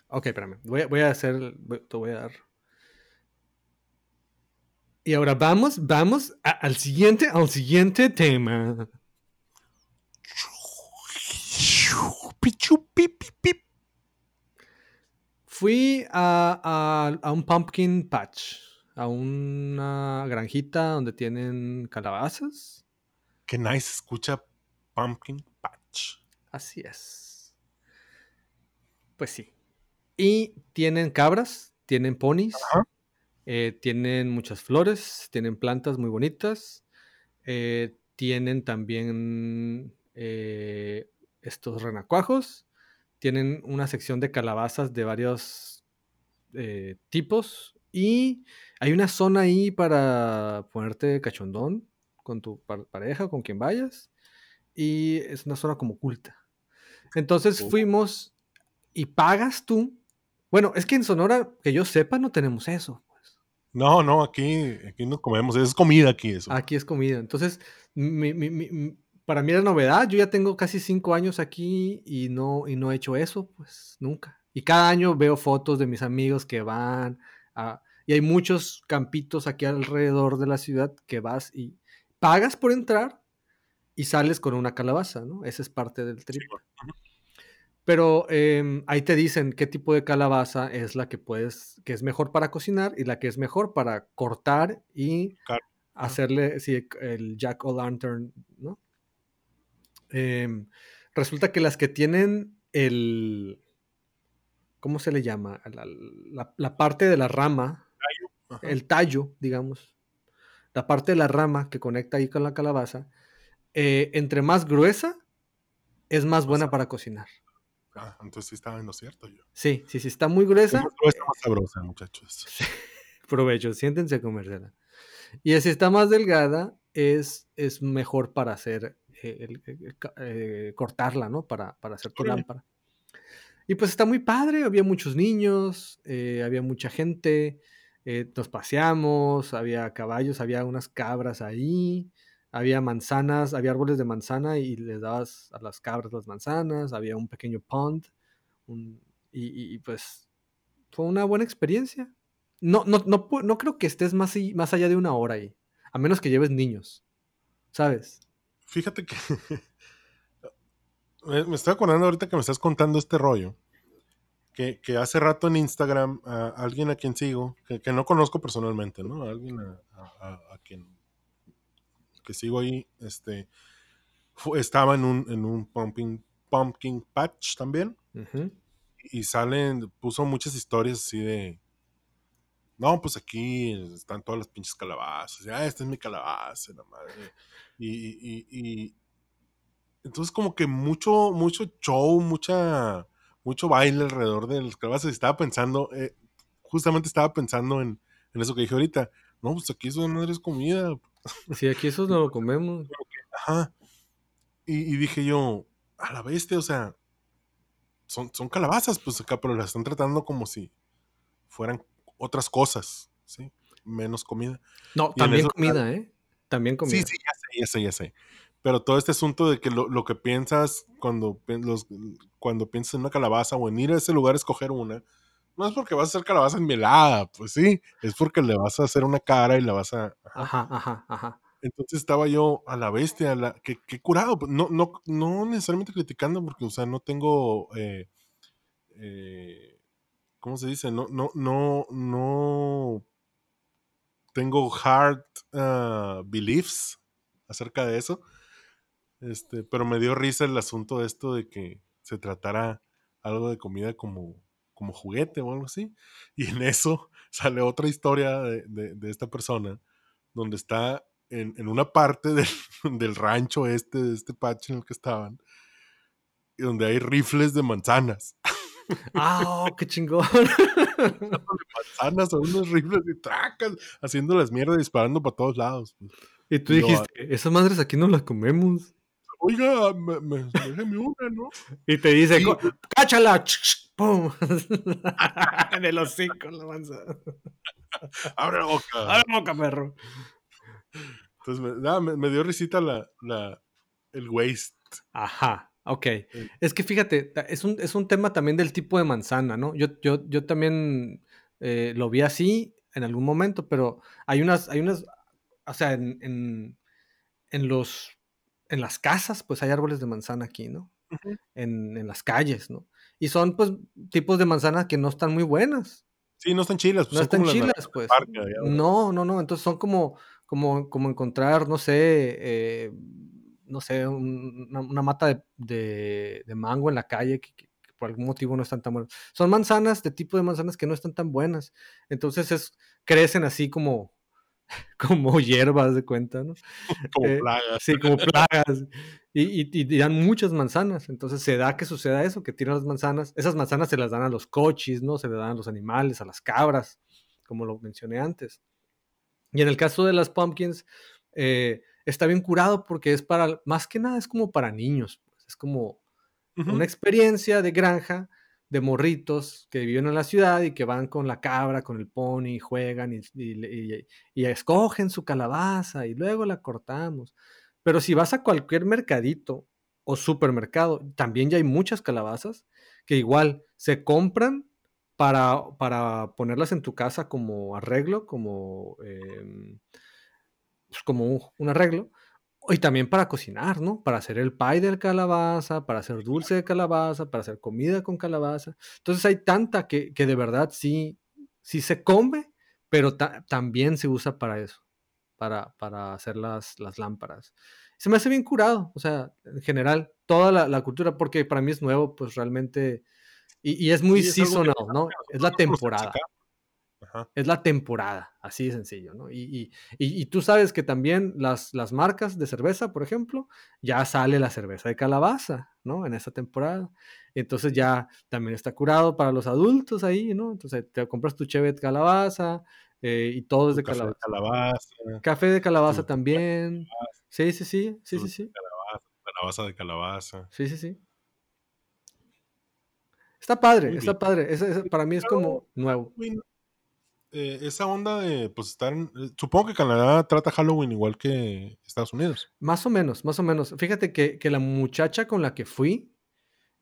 Ok, espérame. Voy a, voy a hacer, te voy a dar... Y ahora vamos, vamos al siguiente, al siguiente tema. Fui a, un pumpkin patch, a una granjita donde tienen calabazas. Qué nice, escucha pumpkin patch. Así es. Pues sí. Y tienen cabras, tienen ponis, eh, tienen muchas flores, tienen plantas muy bonitas, eh, tienen también eh, estos renacuajos. Tienen una sección de calabazas de varios eh, tipos. Y hay una zona ahí para ponerte cachondón con tu pareja, con quien vayas. Y es una zona como oculta. Entonces fuimos y pagas tú. Bueno, es que en Sonora, que yo sepa, no tenemos eso. Pues. No, no, aquí, aquí no comemos, es comida aquí eso. Aquí es comida. Entonces, mi, para mí era novedad. Yo ya tengo casi cinco años aquí y no, y no he hecho eso, pues nunca. Y cada año veo fotos de mis amigos que van a... Y hay muchos campitos aquí alrededor de la ciudad que vas y pagas por entrar y sales con una calabaza, ¿no? Esa es parte del trip. Pero em, ahí te dicen qué tipo de calabaza es la que puedes, que es mejor para cocinar y la que es mejor para cortar y Claro. hacerle sí, el jack o lantern, ¿no? Em, resulta que las que tienen el, ¿cómo se le llama? La, la- la parte de la rama, Ajá. el tallo, digamos, la parte de la rama que conecta ahí con la calabaza, eh, entre más gruesa, es más buena para cocinar. Ah, entonces sí estaba en lo cierto yo. Sí, sí, sí, está muy gruesa. Más gruesa, más sabrosa, muchachos. Provecho, siéntense a comérsela. Y si está más delgada, es, es mejor para hacer, el- el- eh, cortarla, ¿no? Para, para hacer tu lámpara. Y pues está muy padre, había muchos niños, eh, había mucha gente, eh, nos paseamos, había caballos, había unas cabras ahí, había manzanas, había árboles de manzana y les dabas a las cabras las manzanas, había un pequeño pond, un- y, y- y, pues fue una buena experiencia. No, no, no, no creo que estés más, y- más allá de una hora ahí, a menos que lleves niños, ¿sabes? Fíjate que me, me estoy acordando ahorita que me estás contando este rollo. Que, que hace rato en Instagram a alguien a quien sigo, que, que no conozco personalmente, ¿no? A alguien a, a- a- a quien que sigo ahí, este, estaba en un, en un pumpkin, pumpkin patch también y salen, puso muchas historias así de, no, pues aquí están todas las pinches calabazas, ah, esta es mi calabaza, la madre. Y, y- y- entonces como que mucho, mucho show, mucha, mucho baile alrededor de las calabazas. Y estaba pensando, eh, justamente estaba pensando en, en eso que dije ahorita, no, pues aquí eso no es comida, Sí, aquí eso no lo comemos. Ajá. Y, y dije yo, a la bestia, o sea, son, son calabazas, pues acá, pero las están tratando como si fueran otras cosas, ¿sí? Menos comida. No, Y también eso- comida, ¿eh? También comida. Sí, sí, ya sé, ya sé, ya sé. Pero todo este asunto de que lo, lo que piensas cuando, los- cuando piensas en una calabaza o en ir a ese lugar a escoger una, no es porque vas a hacer calabaza enmielada, pues sí, es porque le vas a hacer una cara y la vas a... ajá. Ajá, ajá, ajá. Entonces estaba yo a la bestia, a la, que, que curado, pues, no, no, no necesariamente criticando, porque, o sea, no tengo, eh, eh, ¿cómo se dice? No, no, no, no tengo hard ah, beliefs acerca de eso. Este, pero me dio risa el asunto de esto de que se tratara algo de comida como, como juguete o algo así. Y en eso sale otra historia de, de- de esta persona, donde está en, en una parte del, del rancho este, de este patch en el que estaban, donde hay rifles de manzanas. ¡Ah, oh, qué chingón! Manzanas o unos rifles y tracas, haciendo las mierdas, disparando para todos lados. y tú dijiste, esas madres aquí no las comemos. Oiga, me, me, déjeme una, ¿no? Y te dice, Sí. "Co- ¡cáchala! ¡Pum! en el hocico la manzana. Abre la boca. ¡A la boca, perro! Entonces me, nada, me, me dio risita la, la, el waste. Ajá, ok. Es que fíjate, es un, es un tema también del tipo de manzana, ¿no? Yo, yo, yo también eh, lo vi así en algún momento, pero hay unas, hay unas, o sea, en, en, en los, en las casas, pues hay árboles de manzana aquí, ¿no? En, en las calles, ¿no? Y son, pues, tipos de manzanas que no están muy buenas. Sí, no están chilas. pues, No están chilas, pues. No, no, no. Entonces son como, como, como encontrar, no sé, eh, no sé, un- una, una mata de, de- de mango en la calle que, que- que por algún motivo no están tan buenas. Son manzanas de tipo de manzanas que no están tan buenas. Entonces es, crecen así como, como hierbas de cuenta, ¿no? como eh, plagas. Sí, como plagas. Y, y- y dan muchas manzanas. Entonces se da que suceda eso, que tiran las manzanas. Esas manzanas se las dan a los cochis, ¿no? Se le dan a los animales, a las cabras, como lo mencioné antes. Y en el caso de las pumpkins, eh, está bien curado porque es para, más que nada, es como para niños. pues, Es como una experiencia de granja de morritos que viven en la ciudad y que van con la cabra, con el pony, juegan y, y le- y- y escogen su calabaza y luego la cortamos. Pero si vas a cualquier mercadito o supermercado, también ya hay muchas calabazas que igual se compran para, para ponerlas en tu casa como arreglo, como, em, pues, como un, un arreglo. Y también para cocinar, ¿no? Para hacer el pie de calabaza, para hacer dulce de calabaza, para hacer comida con calabaza. Entonces hay tanta que, que de verdad sí, sí se come, pero también se usa para eso, para, para hacer las, las lámparas. Se me hace bien curado, o sea, en general, toda la, la cultura, porque para mí es nuevo, pues realmente, y, y es muy seasonal, ¿no? Es la temporada. Es la temporada, así de sencillo, ¿no? Y, y, y, tú sabes que también las, las marcas de cerveza, por ejemplo, ya sale la cerveza de calabaza, ¿no? En esa temporada. Entonces ya también está curado para los adultos ahí, ¿no? Entonces te compras tu chevet de calabaza eh, y todo es de calabaza. de calabaza. Café de calabaza también. Sí, sí, sí, sí, sí, sí. Calabaza, calabaza de calabaza. Sí, sí, sí. Está padre, está padre. para mí es como nuevo. Eh, esa onda de, pues, estar eh, supongo que Canadá trata Halloween igual que Estados Unidos. Más o menos, más o menos. Fíjate que, la muchacha con la que fui,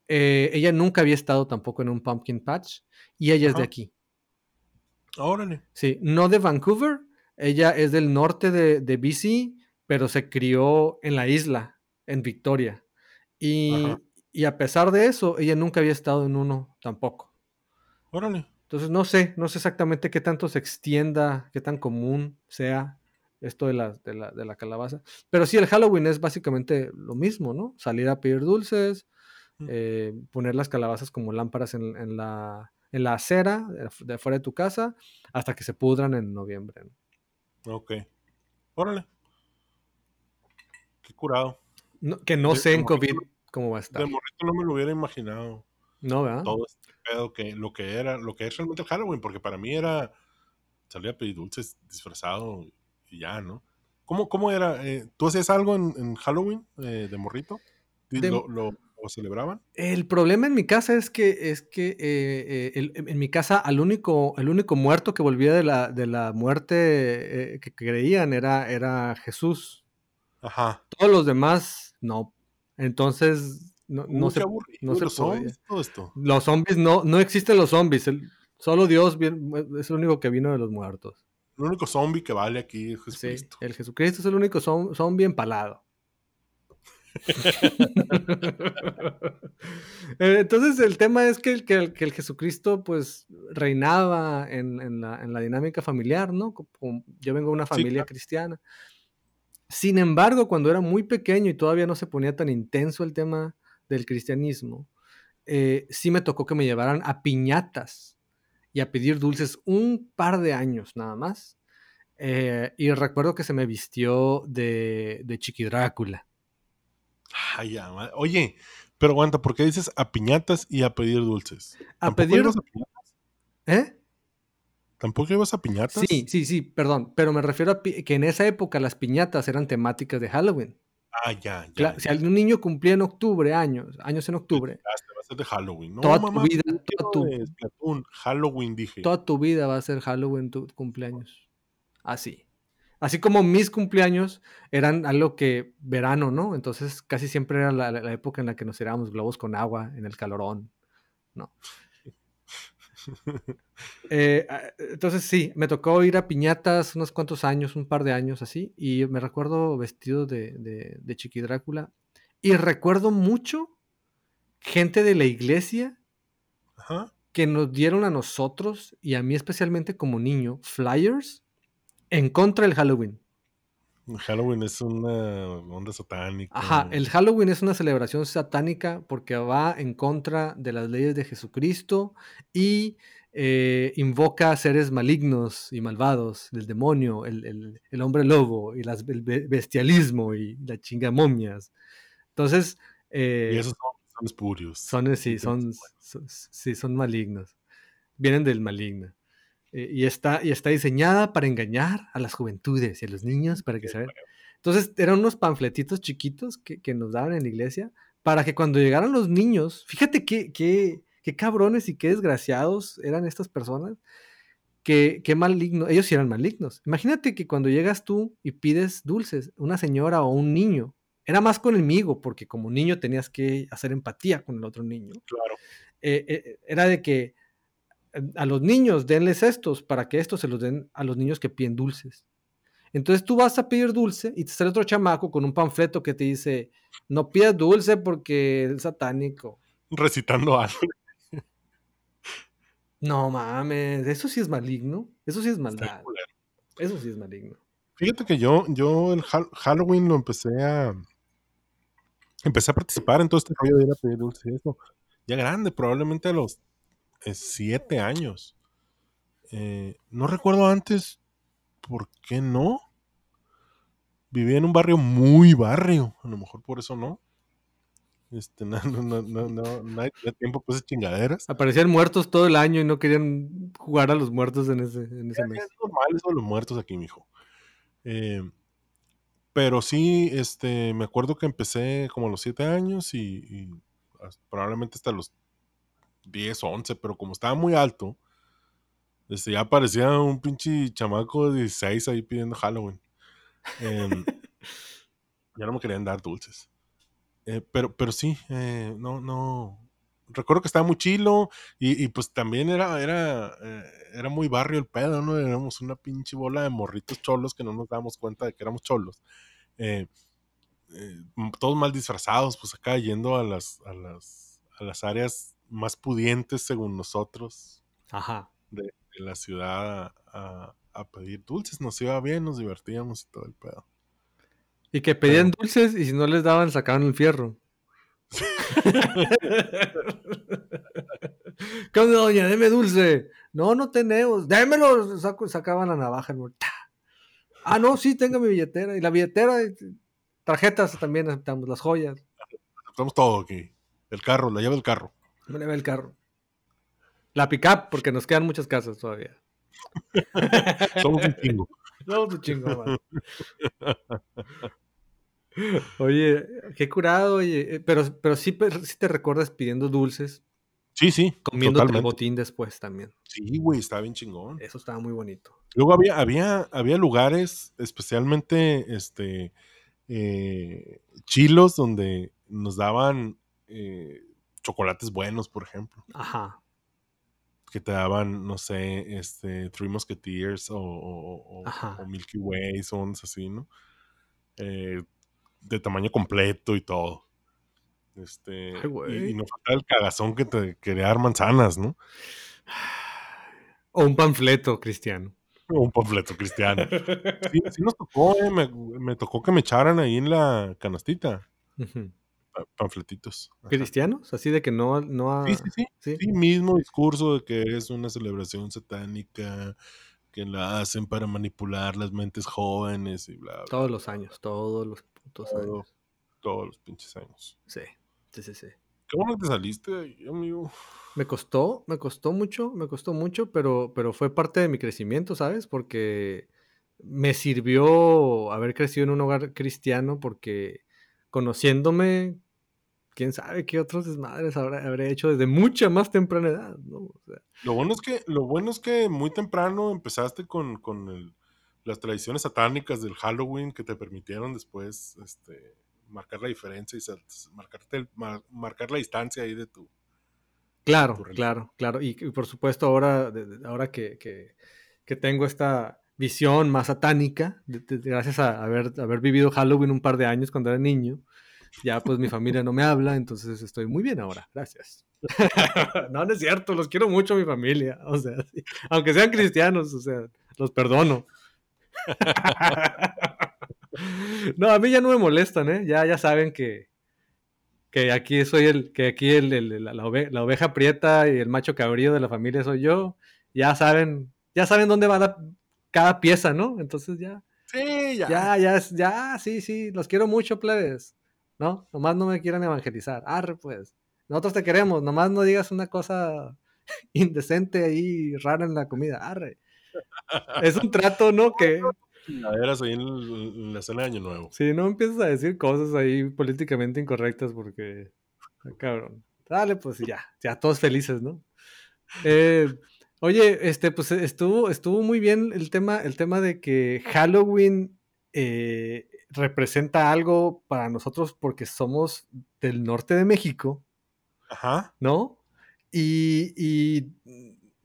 eh, ella nunca había estado tampoco en un pumpkin patch y ella es de aquí. Órale. Sí, no de Vancouver, ella es del norte de, de BC, pero se crió en la isla, en Victoria. Y, y a pesar de eso, ella nunca había estado en uno tampoco. Órale. Entonces no sé, no sé exactamente qué tanto se extienda, qué tan común sea esto de la, de la, calabaza. Pero sí, el Halloween es básicamente lo mismo, ¿no? Salir a pedir dulces, mm. eh, poner las calabazas como lámparas en, la, en la acera de afuera de tu casa hasta que se pudran en noviembre. Ok. Órale. Qué curado. que no sé en COVID cómo va a estar. De momento no me lo hubiera imaginado. No, ¿verdad? Todo este pedo que lo que era, lo que es realmente el Halloween, porque para mí era salir a pedir dulces disfrazado y ya, ¿no? ¿Cómo, cómo era? Eh, ¿Tú hacías algo en, Halloween eh, de morrito? ¿Lo, lo, celebraban? El problema en mi casa es que, es que eh, en mi casa al único, el único muerto que volvía de la, de la muerte que creían era, era Jesús. Ajá. Todos los demás, no. Entonces, no, no se, no se puede. Todo esto. Los zombies no, no existen los zombies. solo Dios es el único que vino de los muertos. El único zombie que vale aquí es Jesucristo. Sí, el Jesucristo es el único zombie empalado. Eh, entonces el tema es que el, que el, Jesucristo pues reinaba en, la, en, la, dinámica familiar, ¿no? yo vengo de una familia cristiana. Sin embargo, cuando era muy pequeño y todavía no se ponía tan intenso el tema del cristianismo, eh, sí me tocó que me llevaran a piñatas y a pedir dulces un par de años nada más. Eh, y recuerdo que se me vistió de, de Chiqui Drácula. Ay, Oye, pero aguanta, ¿por qué dices a piñatas y a pedir dulces? A pedir. A piñatas? ¿Eh? ¿Tampoco ibas a piñatas? Sí, sí, sí, perdón. Pero me refiero a que en esa época las piñatas eran temáticas de Halloween. Ah, ya, ya. si algún niño cumplía en octubre, años, años en octubre. va a ser de Halloween, ¿no? Toda tu vida, toda tu, Halloween dije. Toda tu vida va a ser Halloween tu cumpleaños. Así. Así como mis cumpleaños eran algo que verano, ¿no? Entonces casi siempre era la, la época en la que nos tirábamos globos con agua en el calorón, ¿no? Eh, ah, entonces sí, me tocó ir a piñatas unos cuantos años, un par de años así, y me recuerdo vestido de, de, Chiqui Drácula. Y recuerdo mucho gente de la iglesia que nos dieron a nosotros y a mí especialmente como niño flyers en contra del Halloween. Halloween es una onda satánica. Ajá, el Halloween es una celebración satánica porque va en contra de las leyes de Jesucristo y eh, invoca seres malignos y malvados, del demonio, el, hombre lobo y las, el bestialismo y la chingamomias. Entonces... Eh, y esos son, espurios. Son, sí, son, sí, son malignos. Vienen del maligno. Eh, y, está, y está diseñada para engañar a las juventudes y a los niños para que se vean. Entonces eran unos panfletitos chiquitos que, que, nos daban en la iglesia para que cuando llegaran los niños, fíjate qué, qué, qué cabrones y qué desgraciados eran estas personas, qué, qué malignos, ellos sí eran malignos. Imagínate que cuando llegas tú y pides dulces, una señora o un niño, era más con el amigo, porque como niño tenías que hacer empatía con el otro niño. Claro. Eh, eh, era de que a los niños denles estos para que estos se los den a los niños que piden dulces. Entonces tú vas a pedir dulce y te sale otro chamaco con un panfleto que te dice, no pidas dulce porque es satánico. Recitando algo. No mames, eso sí es maligno. Eso sí es maldad. Eso sí es maligno. Fíjate que yo, yo el Hal- Halloween lo empecé a. Empecé a participar en todo este rollo de ir a pedir dulce y eso. Ya grande, probablemente a los siete años. Eh, no recuerdo antes por qué no. Vivía en un barrio muy barrio. A lo mejor por eso no. Este, no, no, no, no, tenía tiempo pues de chingaderas. Aparecían muertos todo el año y no querían jugar a los muertos en ese, en ese mes. es normal eso de los muertos aquí, mijo. Eh, pero sí, este, me acuerdo que empecé como a los 7 años y, probablemente hasta los 10 o 11, pero como estaba muy alto, este, ya parecía un pinche chamaco de 16 ahí pidiendo Halloween. Em, ya no me querían dar dulces. Eh, pero, pero sí, eh, no, no. Recuerdo que estaba muy chilo y, y, pues también era, era, eh, era muy barrio el pedo, ¿no? Éramos una pinche bola de morritos cholos que no nos dábamos cuenta de que éramos cholos. Eh, todos mal disfrazados, pues acá yendo a las, a las, a las áreas más pudientes según nosotros Ajá. de, de la ciudad a, pedir dulces. Nos iba bien, nos divertíamos y todo el pedo. Y que pedían dulces y si no les daban, sacaban el fierro. ¿Qué onda, doña? Deme dulce. No, no tenemos. Démelo. Saco- sacaban la navaja. Ah, no, sí, tengo mi billetera. Y la billetera, y tarjetas también aceptamos, las joyas. Aceptamos todo aquí. El carro, la llave del carro. Me le ve el carro. La pick-up, porque nos quedan muchas casas todavía. Somos un chingo. No, tu chingo, man. Oye, qué curado, oye. eh, Pero, pero sí, pero sí te recuerdas pidiendo dulces, Sí, sí. comiendo el botín después también. Sí, güey, estaba bien chingón. Eso estaba muy bonito. Luego había, había, había lugares, especialmente este eh, chilos, donde nos daban eh, chocolates buenos, por ejemplo. Ajá. Que te daban, no sé, este, Three Musketeers o, o- o- Milky Way, son así, ¿no? Eh, de tamaño completo y todo. Este, Ay, y, y nos falta el cagazón que te quería dar manzanas, ¿no? O un panfleto cristiano. O un panfleto cristiano. Sí, sí nos tocó, eh, me, me tocó que me echaran ahí en la canastita pa- panfletitos. Ajá. ¿Cristianos? Así de que no, no Sí, sí, sí. sí. Sí, mismo discurso de que es una celebración satánica, que la hacen para manipular las mentes jóvenes y bla, bla, Todos los años, todos los putos Todo. años. todos los pinches años. Sí, sí, sí, sí. Qué bueno que te saliste de ahí, amigo. Me costó, me costó mucho, me costó mucho, pero, pero fue parte de mi crecimiento, ¿sabes? Porque me sirvió haber crecido en un hogar cristiano porque conociéndome, quién sabe qué otros desmadres habrá, habré hecho desde mucha más temprana edad, ¿no? O sea, Lo bueno es que, lo bueno es que muy temprano empezaste con, con el- las tradiciones satánicas del Halloween que te permitieron después este, marcar la diferencia y marcarte el- mar- marcar la distancia ahí de tu. Claro, tu claro, claro. Y, y por supuesto ahora, de- de- ahora que, que- que tengo esta visión más satánica, de- de- de- gracias a haber, haber vivido Halloween un par de años cuando era niño, ya pues mi familia no me habla, entonces estoy muy bien ahora, gracias. no, no es cierto, los quiero mucho a mi familia, o sea, sí. aunque sean cristianos, o sea, los perdono. no, a mí ya no me molestan, ¿eh? Ya, ya saben que, que aquí soy el, que aquí el, el- la, la ove- la oveja prieta y el macho cabrío de la familia soy yo. Ya saben, ya saben dónde va la- cada pieza, ¿no? Entonces ya, Sí, ya. ya, ya, es- ya, sí, sí, los quiero mucho, plebes. ¿No? Nomás no me quieran evangelizar. Arre, pues. Nosotros te queremos, nomás no digas una cosa indecente ahí, rara en la comida. Arre. Es un trato, ¿no? Que Chingaderas ahí en, en la cena de Año Nuevo. si no empiezas a decir cosas ahí políticamente incorrectas porque, ah, cabrón. Dale, pues ya, ya todos felices, ¿no? Eh, oye, este, pues estuvo, estuvo muy bien el tema, el tema de que Halloween eh, representa algo para nosotros porque somos del norte de México, Ajá. ¿no? Y, y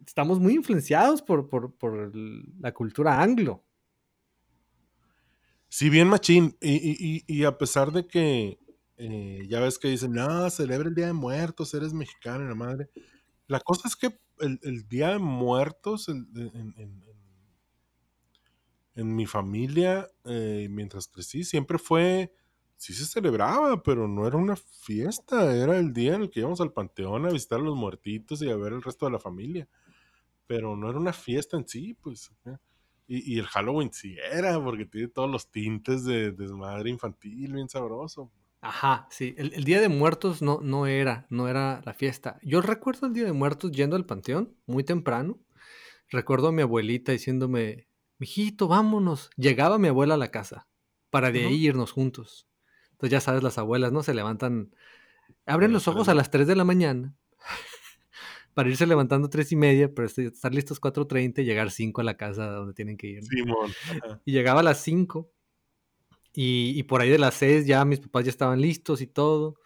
estamos muy influenciados por, por, por la cultura anglo. Sí, bien machín. Y, y- y- a pesar de que eh, ya ves que dicen, no, celebra el Día de Muertos, eres mexicano, la madre. La cosa es que el, el Día de Muertos el- en, en- en- en mi familia, eh, mientras crecí, siempre fue, sí se celebraba, pero no era una fiesta, era el día en el que íbamos al panteón a visitar a los muertitos y a ver el resto de la familia. Pero no era una fiesta en sí, pues. Y, y el Halloween sí era, porque tiene todos los tintes de desmadre infantil, bien sabroso. Ajá, sí. El, el Día de Muertos no, no era, no era la fiesta. Yo recuerdo el Día de Muertos yendo al panteón muy temprano. Recuerdo a mi abuelita diciéndome, mijito, vámonos. Llegaba mi abuela a la casa para de ahí irnos juntos. Entonces ya sabes, las abuelas, ¿no? Se levantan, abren los ojos a las 3 de la mañana para irse levantando tres y media, pero este- estar listos 4.30 y llegar 5 a la casa donde tienen que ir. ¿no? Y llegaba a las 5 y, y por ahí de las 6 ya mis papás ya estaban listos y todo.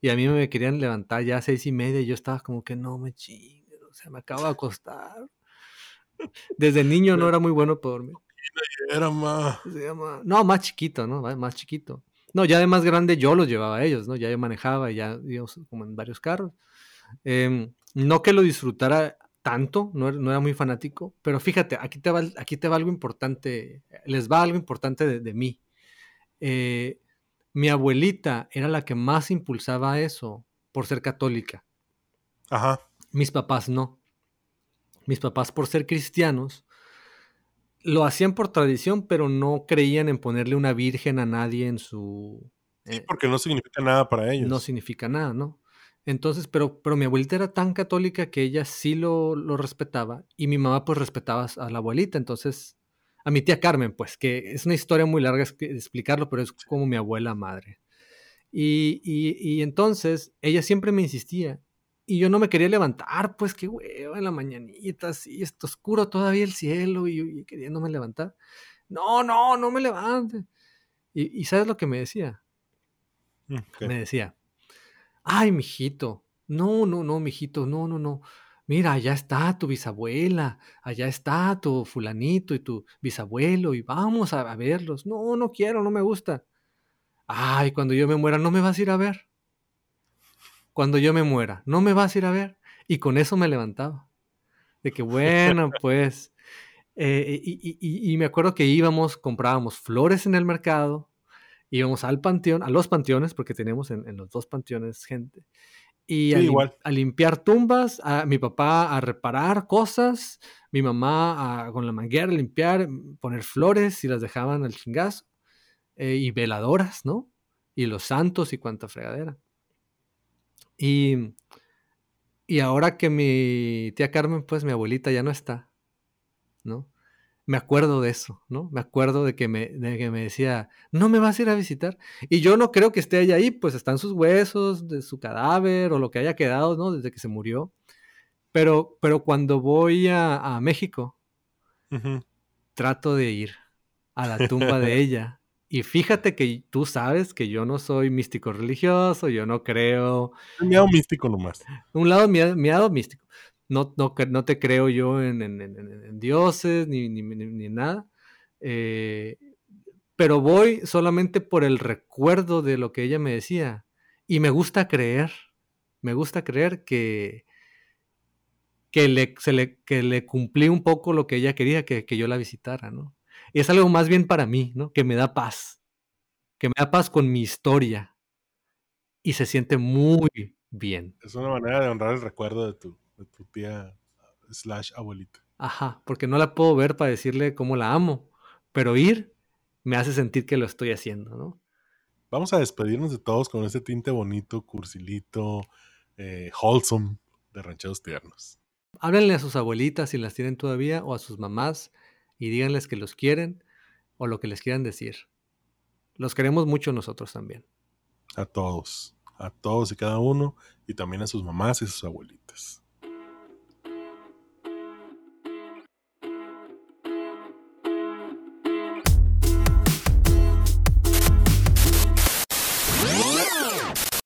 Y a mí me querían levantar ya a seis y media y yo estaba como que no me chingues, o sea, me acabo de acostar. Desde niño no era muy bueno para dormir. Era más. No, más chiquito, ¿no? Más- chiquito. No, ya de más grande yo los llevaba a ellos, ¿no? Ya yo manejaba, ya íbamos como en varios carros. Em, no que lo disfrutara tanto, no era, no era muy fanático, pero fíjate, aquí te va, aquí te va algo importante, les va algo importante de, de mí. Eh, mi abuelita era la que más impulsaba eso por ser católica. Ajá. Mis papás no. Mis papás, por ser cristianos, lo hacían por tradición, pero no creían en ponerle una virgen a nadie en su... Sí, eh, porque no significa nada para ellos. no significa nada, ¿no? Entonces, pero, pero mi abuelita era tan católica que ella sí lo, lo respetaba y mi mamá pues respetaba a la abuelita, entonces a mi tía Carmen, pues que es una historia muy larga de explicarlo, pero es como mi abuela madre. Y, y- y entonces ella siempre me insistía y yo no me quería levantar, pues qué hueva en la mañanita, así está oscuro todavía el cielo y, y queriéndome levantar. No, no, no me levante. Y, y ¿sabes lo que me decía? Mm, me decía, ay, mijito, no, no, no, mijito, no, no, no. Mira, allá está tu bisabuela, allá está tu fulanito y tu bisabuelo, y vamos a, a verlos. No, no quiero, no me gusta. Ay, cuando yo me muera, no me vas a ir a ver. Cuando yo me muera, no me vas a ir a ver. Y con eso me levantaba. De que, bueno, pues. eh, y, y- y- y me acuerdo que íbamos, comprábamos flores en el mercado, íbamos al panteón, a los panteones, porque tenemos en, en los dos panteones gente, y Sí, a, igual. a limpiar tumbas, a mi papá a reparar cosas, mi mamá a- con la manguera a limpiar, poner flores y las dejaban al chingazo, eh, y veladoras, ¿no? Y los santos y cuanta fregadera. Y, y ahora que mi tía Carmen, pues mi abuelita ya no está, ¿no? Me acuerdo de eso, ¿no? Me acuerdo de que me, de que me decía, no me vas a ir a visitar. Y yo no creo que esté ella ahí, pues están sus huesos, de su cadáver o lo que haya quedado, ¿no? Desde que se murió. Pero, pero cuando voy a, a México, trato de ir a la tumba de ella. Y fíjate que tú sabes que yo no soy místico religioso, yo no creo Un miedo místico nomás. un lado mia- miado místico. No, no, no te creo yo en, en- en- en- en dioses ni, ni, ni- ni nada. Eh, pero voy solamente por el recuerdo de lo que ella me decía. Y me gusta creer, me gusta creer que, que, le, se le, que le cumplí un poco lo que ella quería, que, que yo la visitara, ¿no? Y es algo más bien para mí, ¿no? Que me da paz. Que me da paz con mi historia. Y se siente muy bien. Es una manera de honrar el recuerdo de tu, de tu tía slash abuelita. Ajá, porque no la puedo ver para decirle cómo la amo, pero ir me hace sentir que lo estoy haciendo, ¿no? Vamos a despedirnos de todos con ese tinte bonito, cursilito, eh, wholesome de rancheros tiernos. Háblenle a sus abuelitas si las tienen todavía o a sus mamás y díganles que los quieren o lo que les quieran decir. Los queremos mucho nosotros también. A todos, a todos y cada uno, y también a sus mamás y sus abuelitas.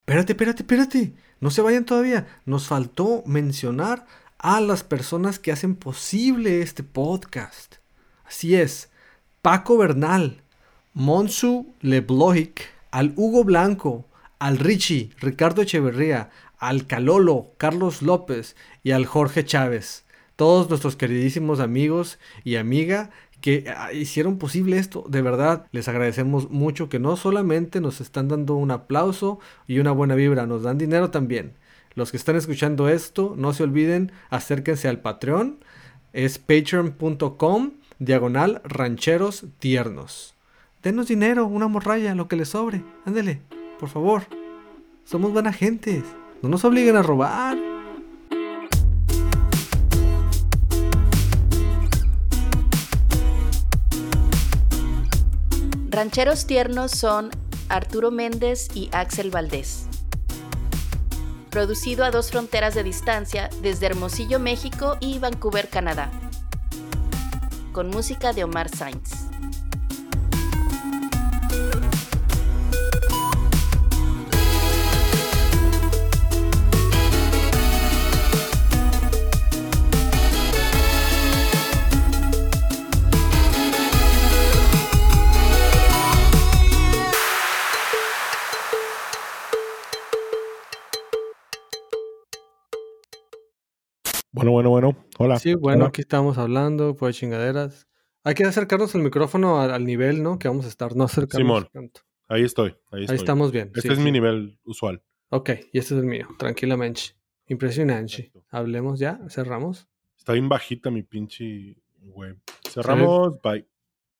Espérate, espérate, espérate. No se vayan todavía. Nos faltó mencionar a las personas que hacen posible este podcast. Así es. Paco Bernal, Monsu Lebloic, al Hugo Blanco, al Richie, Ricardo Echeverría, al Calolo, Carlos López y al Jorge Chávez. Todos nuestros queridísimos amigos y amiga que ah, hicieron posible esto. De verdad, les agradecemos mucho que no solamente nos están dando un aplauso y una buena vibra, nos dan dinero también. Los que están escuchando esto, no se olviden, acérquense al Patreon. Es patreon.com diagonal rancheros tiernos. Denos dinero, una morralla, lo que les sobre. Ándele, por favor. Somos buena gente. No nos obliguen a robar. Rancheros tiernos son Arturo Méndez y Axel Valdés. Producido a dos fronteras de distancia desde Hermosillo, México y Vancouver, Canadá. Con música de Omar Sainz. Bueno, bueno, bueno. Hola. Sí, bueno, Hola. aquí estamos hablando, pues chingaderas. Hay que acercarnos el micrófono al, al nivel, ¿no? Que vamos a estar, no acercarnos Simón, tanto. Ahí estoy. Ahí, Ahí estoy. estamos bien. Este sí, es sí. mi nivel usual. Ok, y este es el mío, tranquilamente. Impresionante. Perfecto. Hablemos ya, cerramos. Está bien bajita mi pinche web. Cerramos. Bye.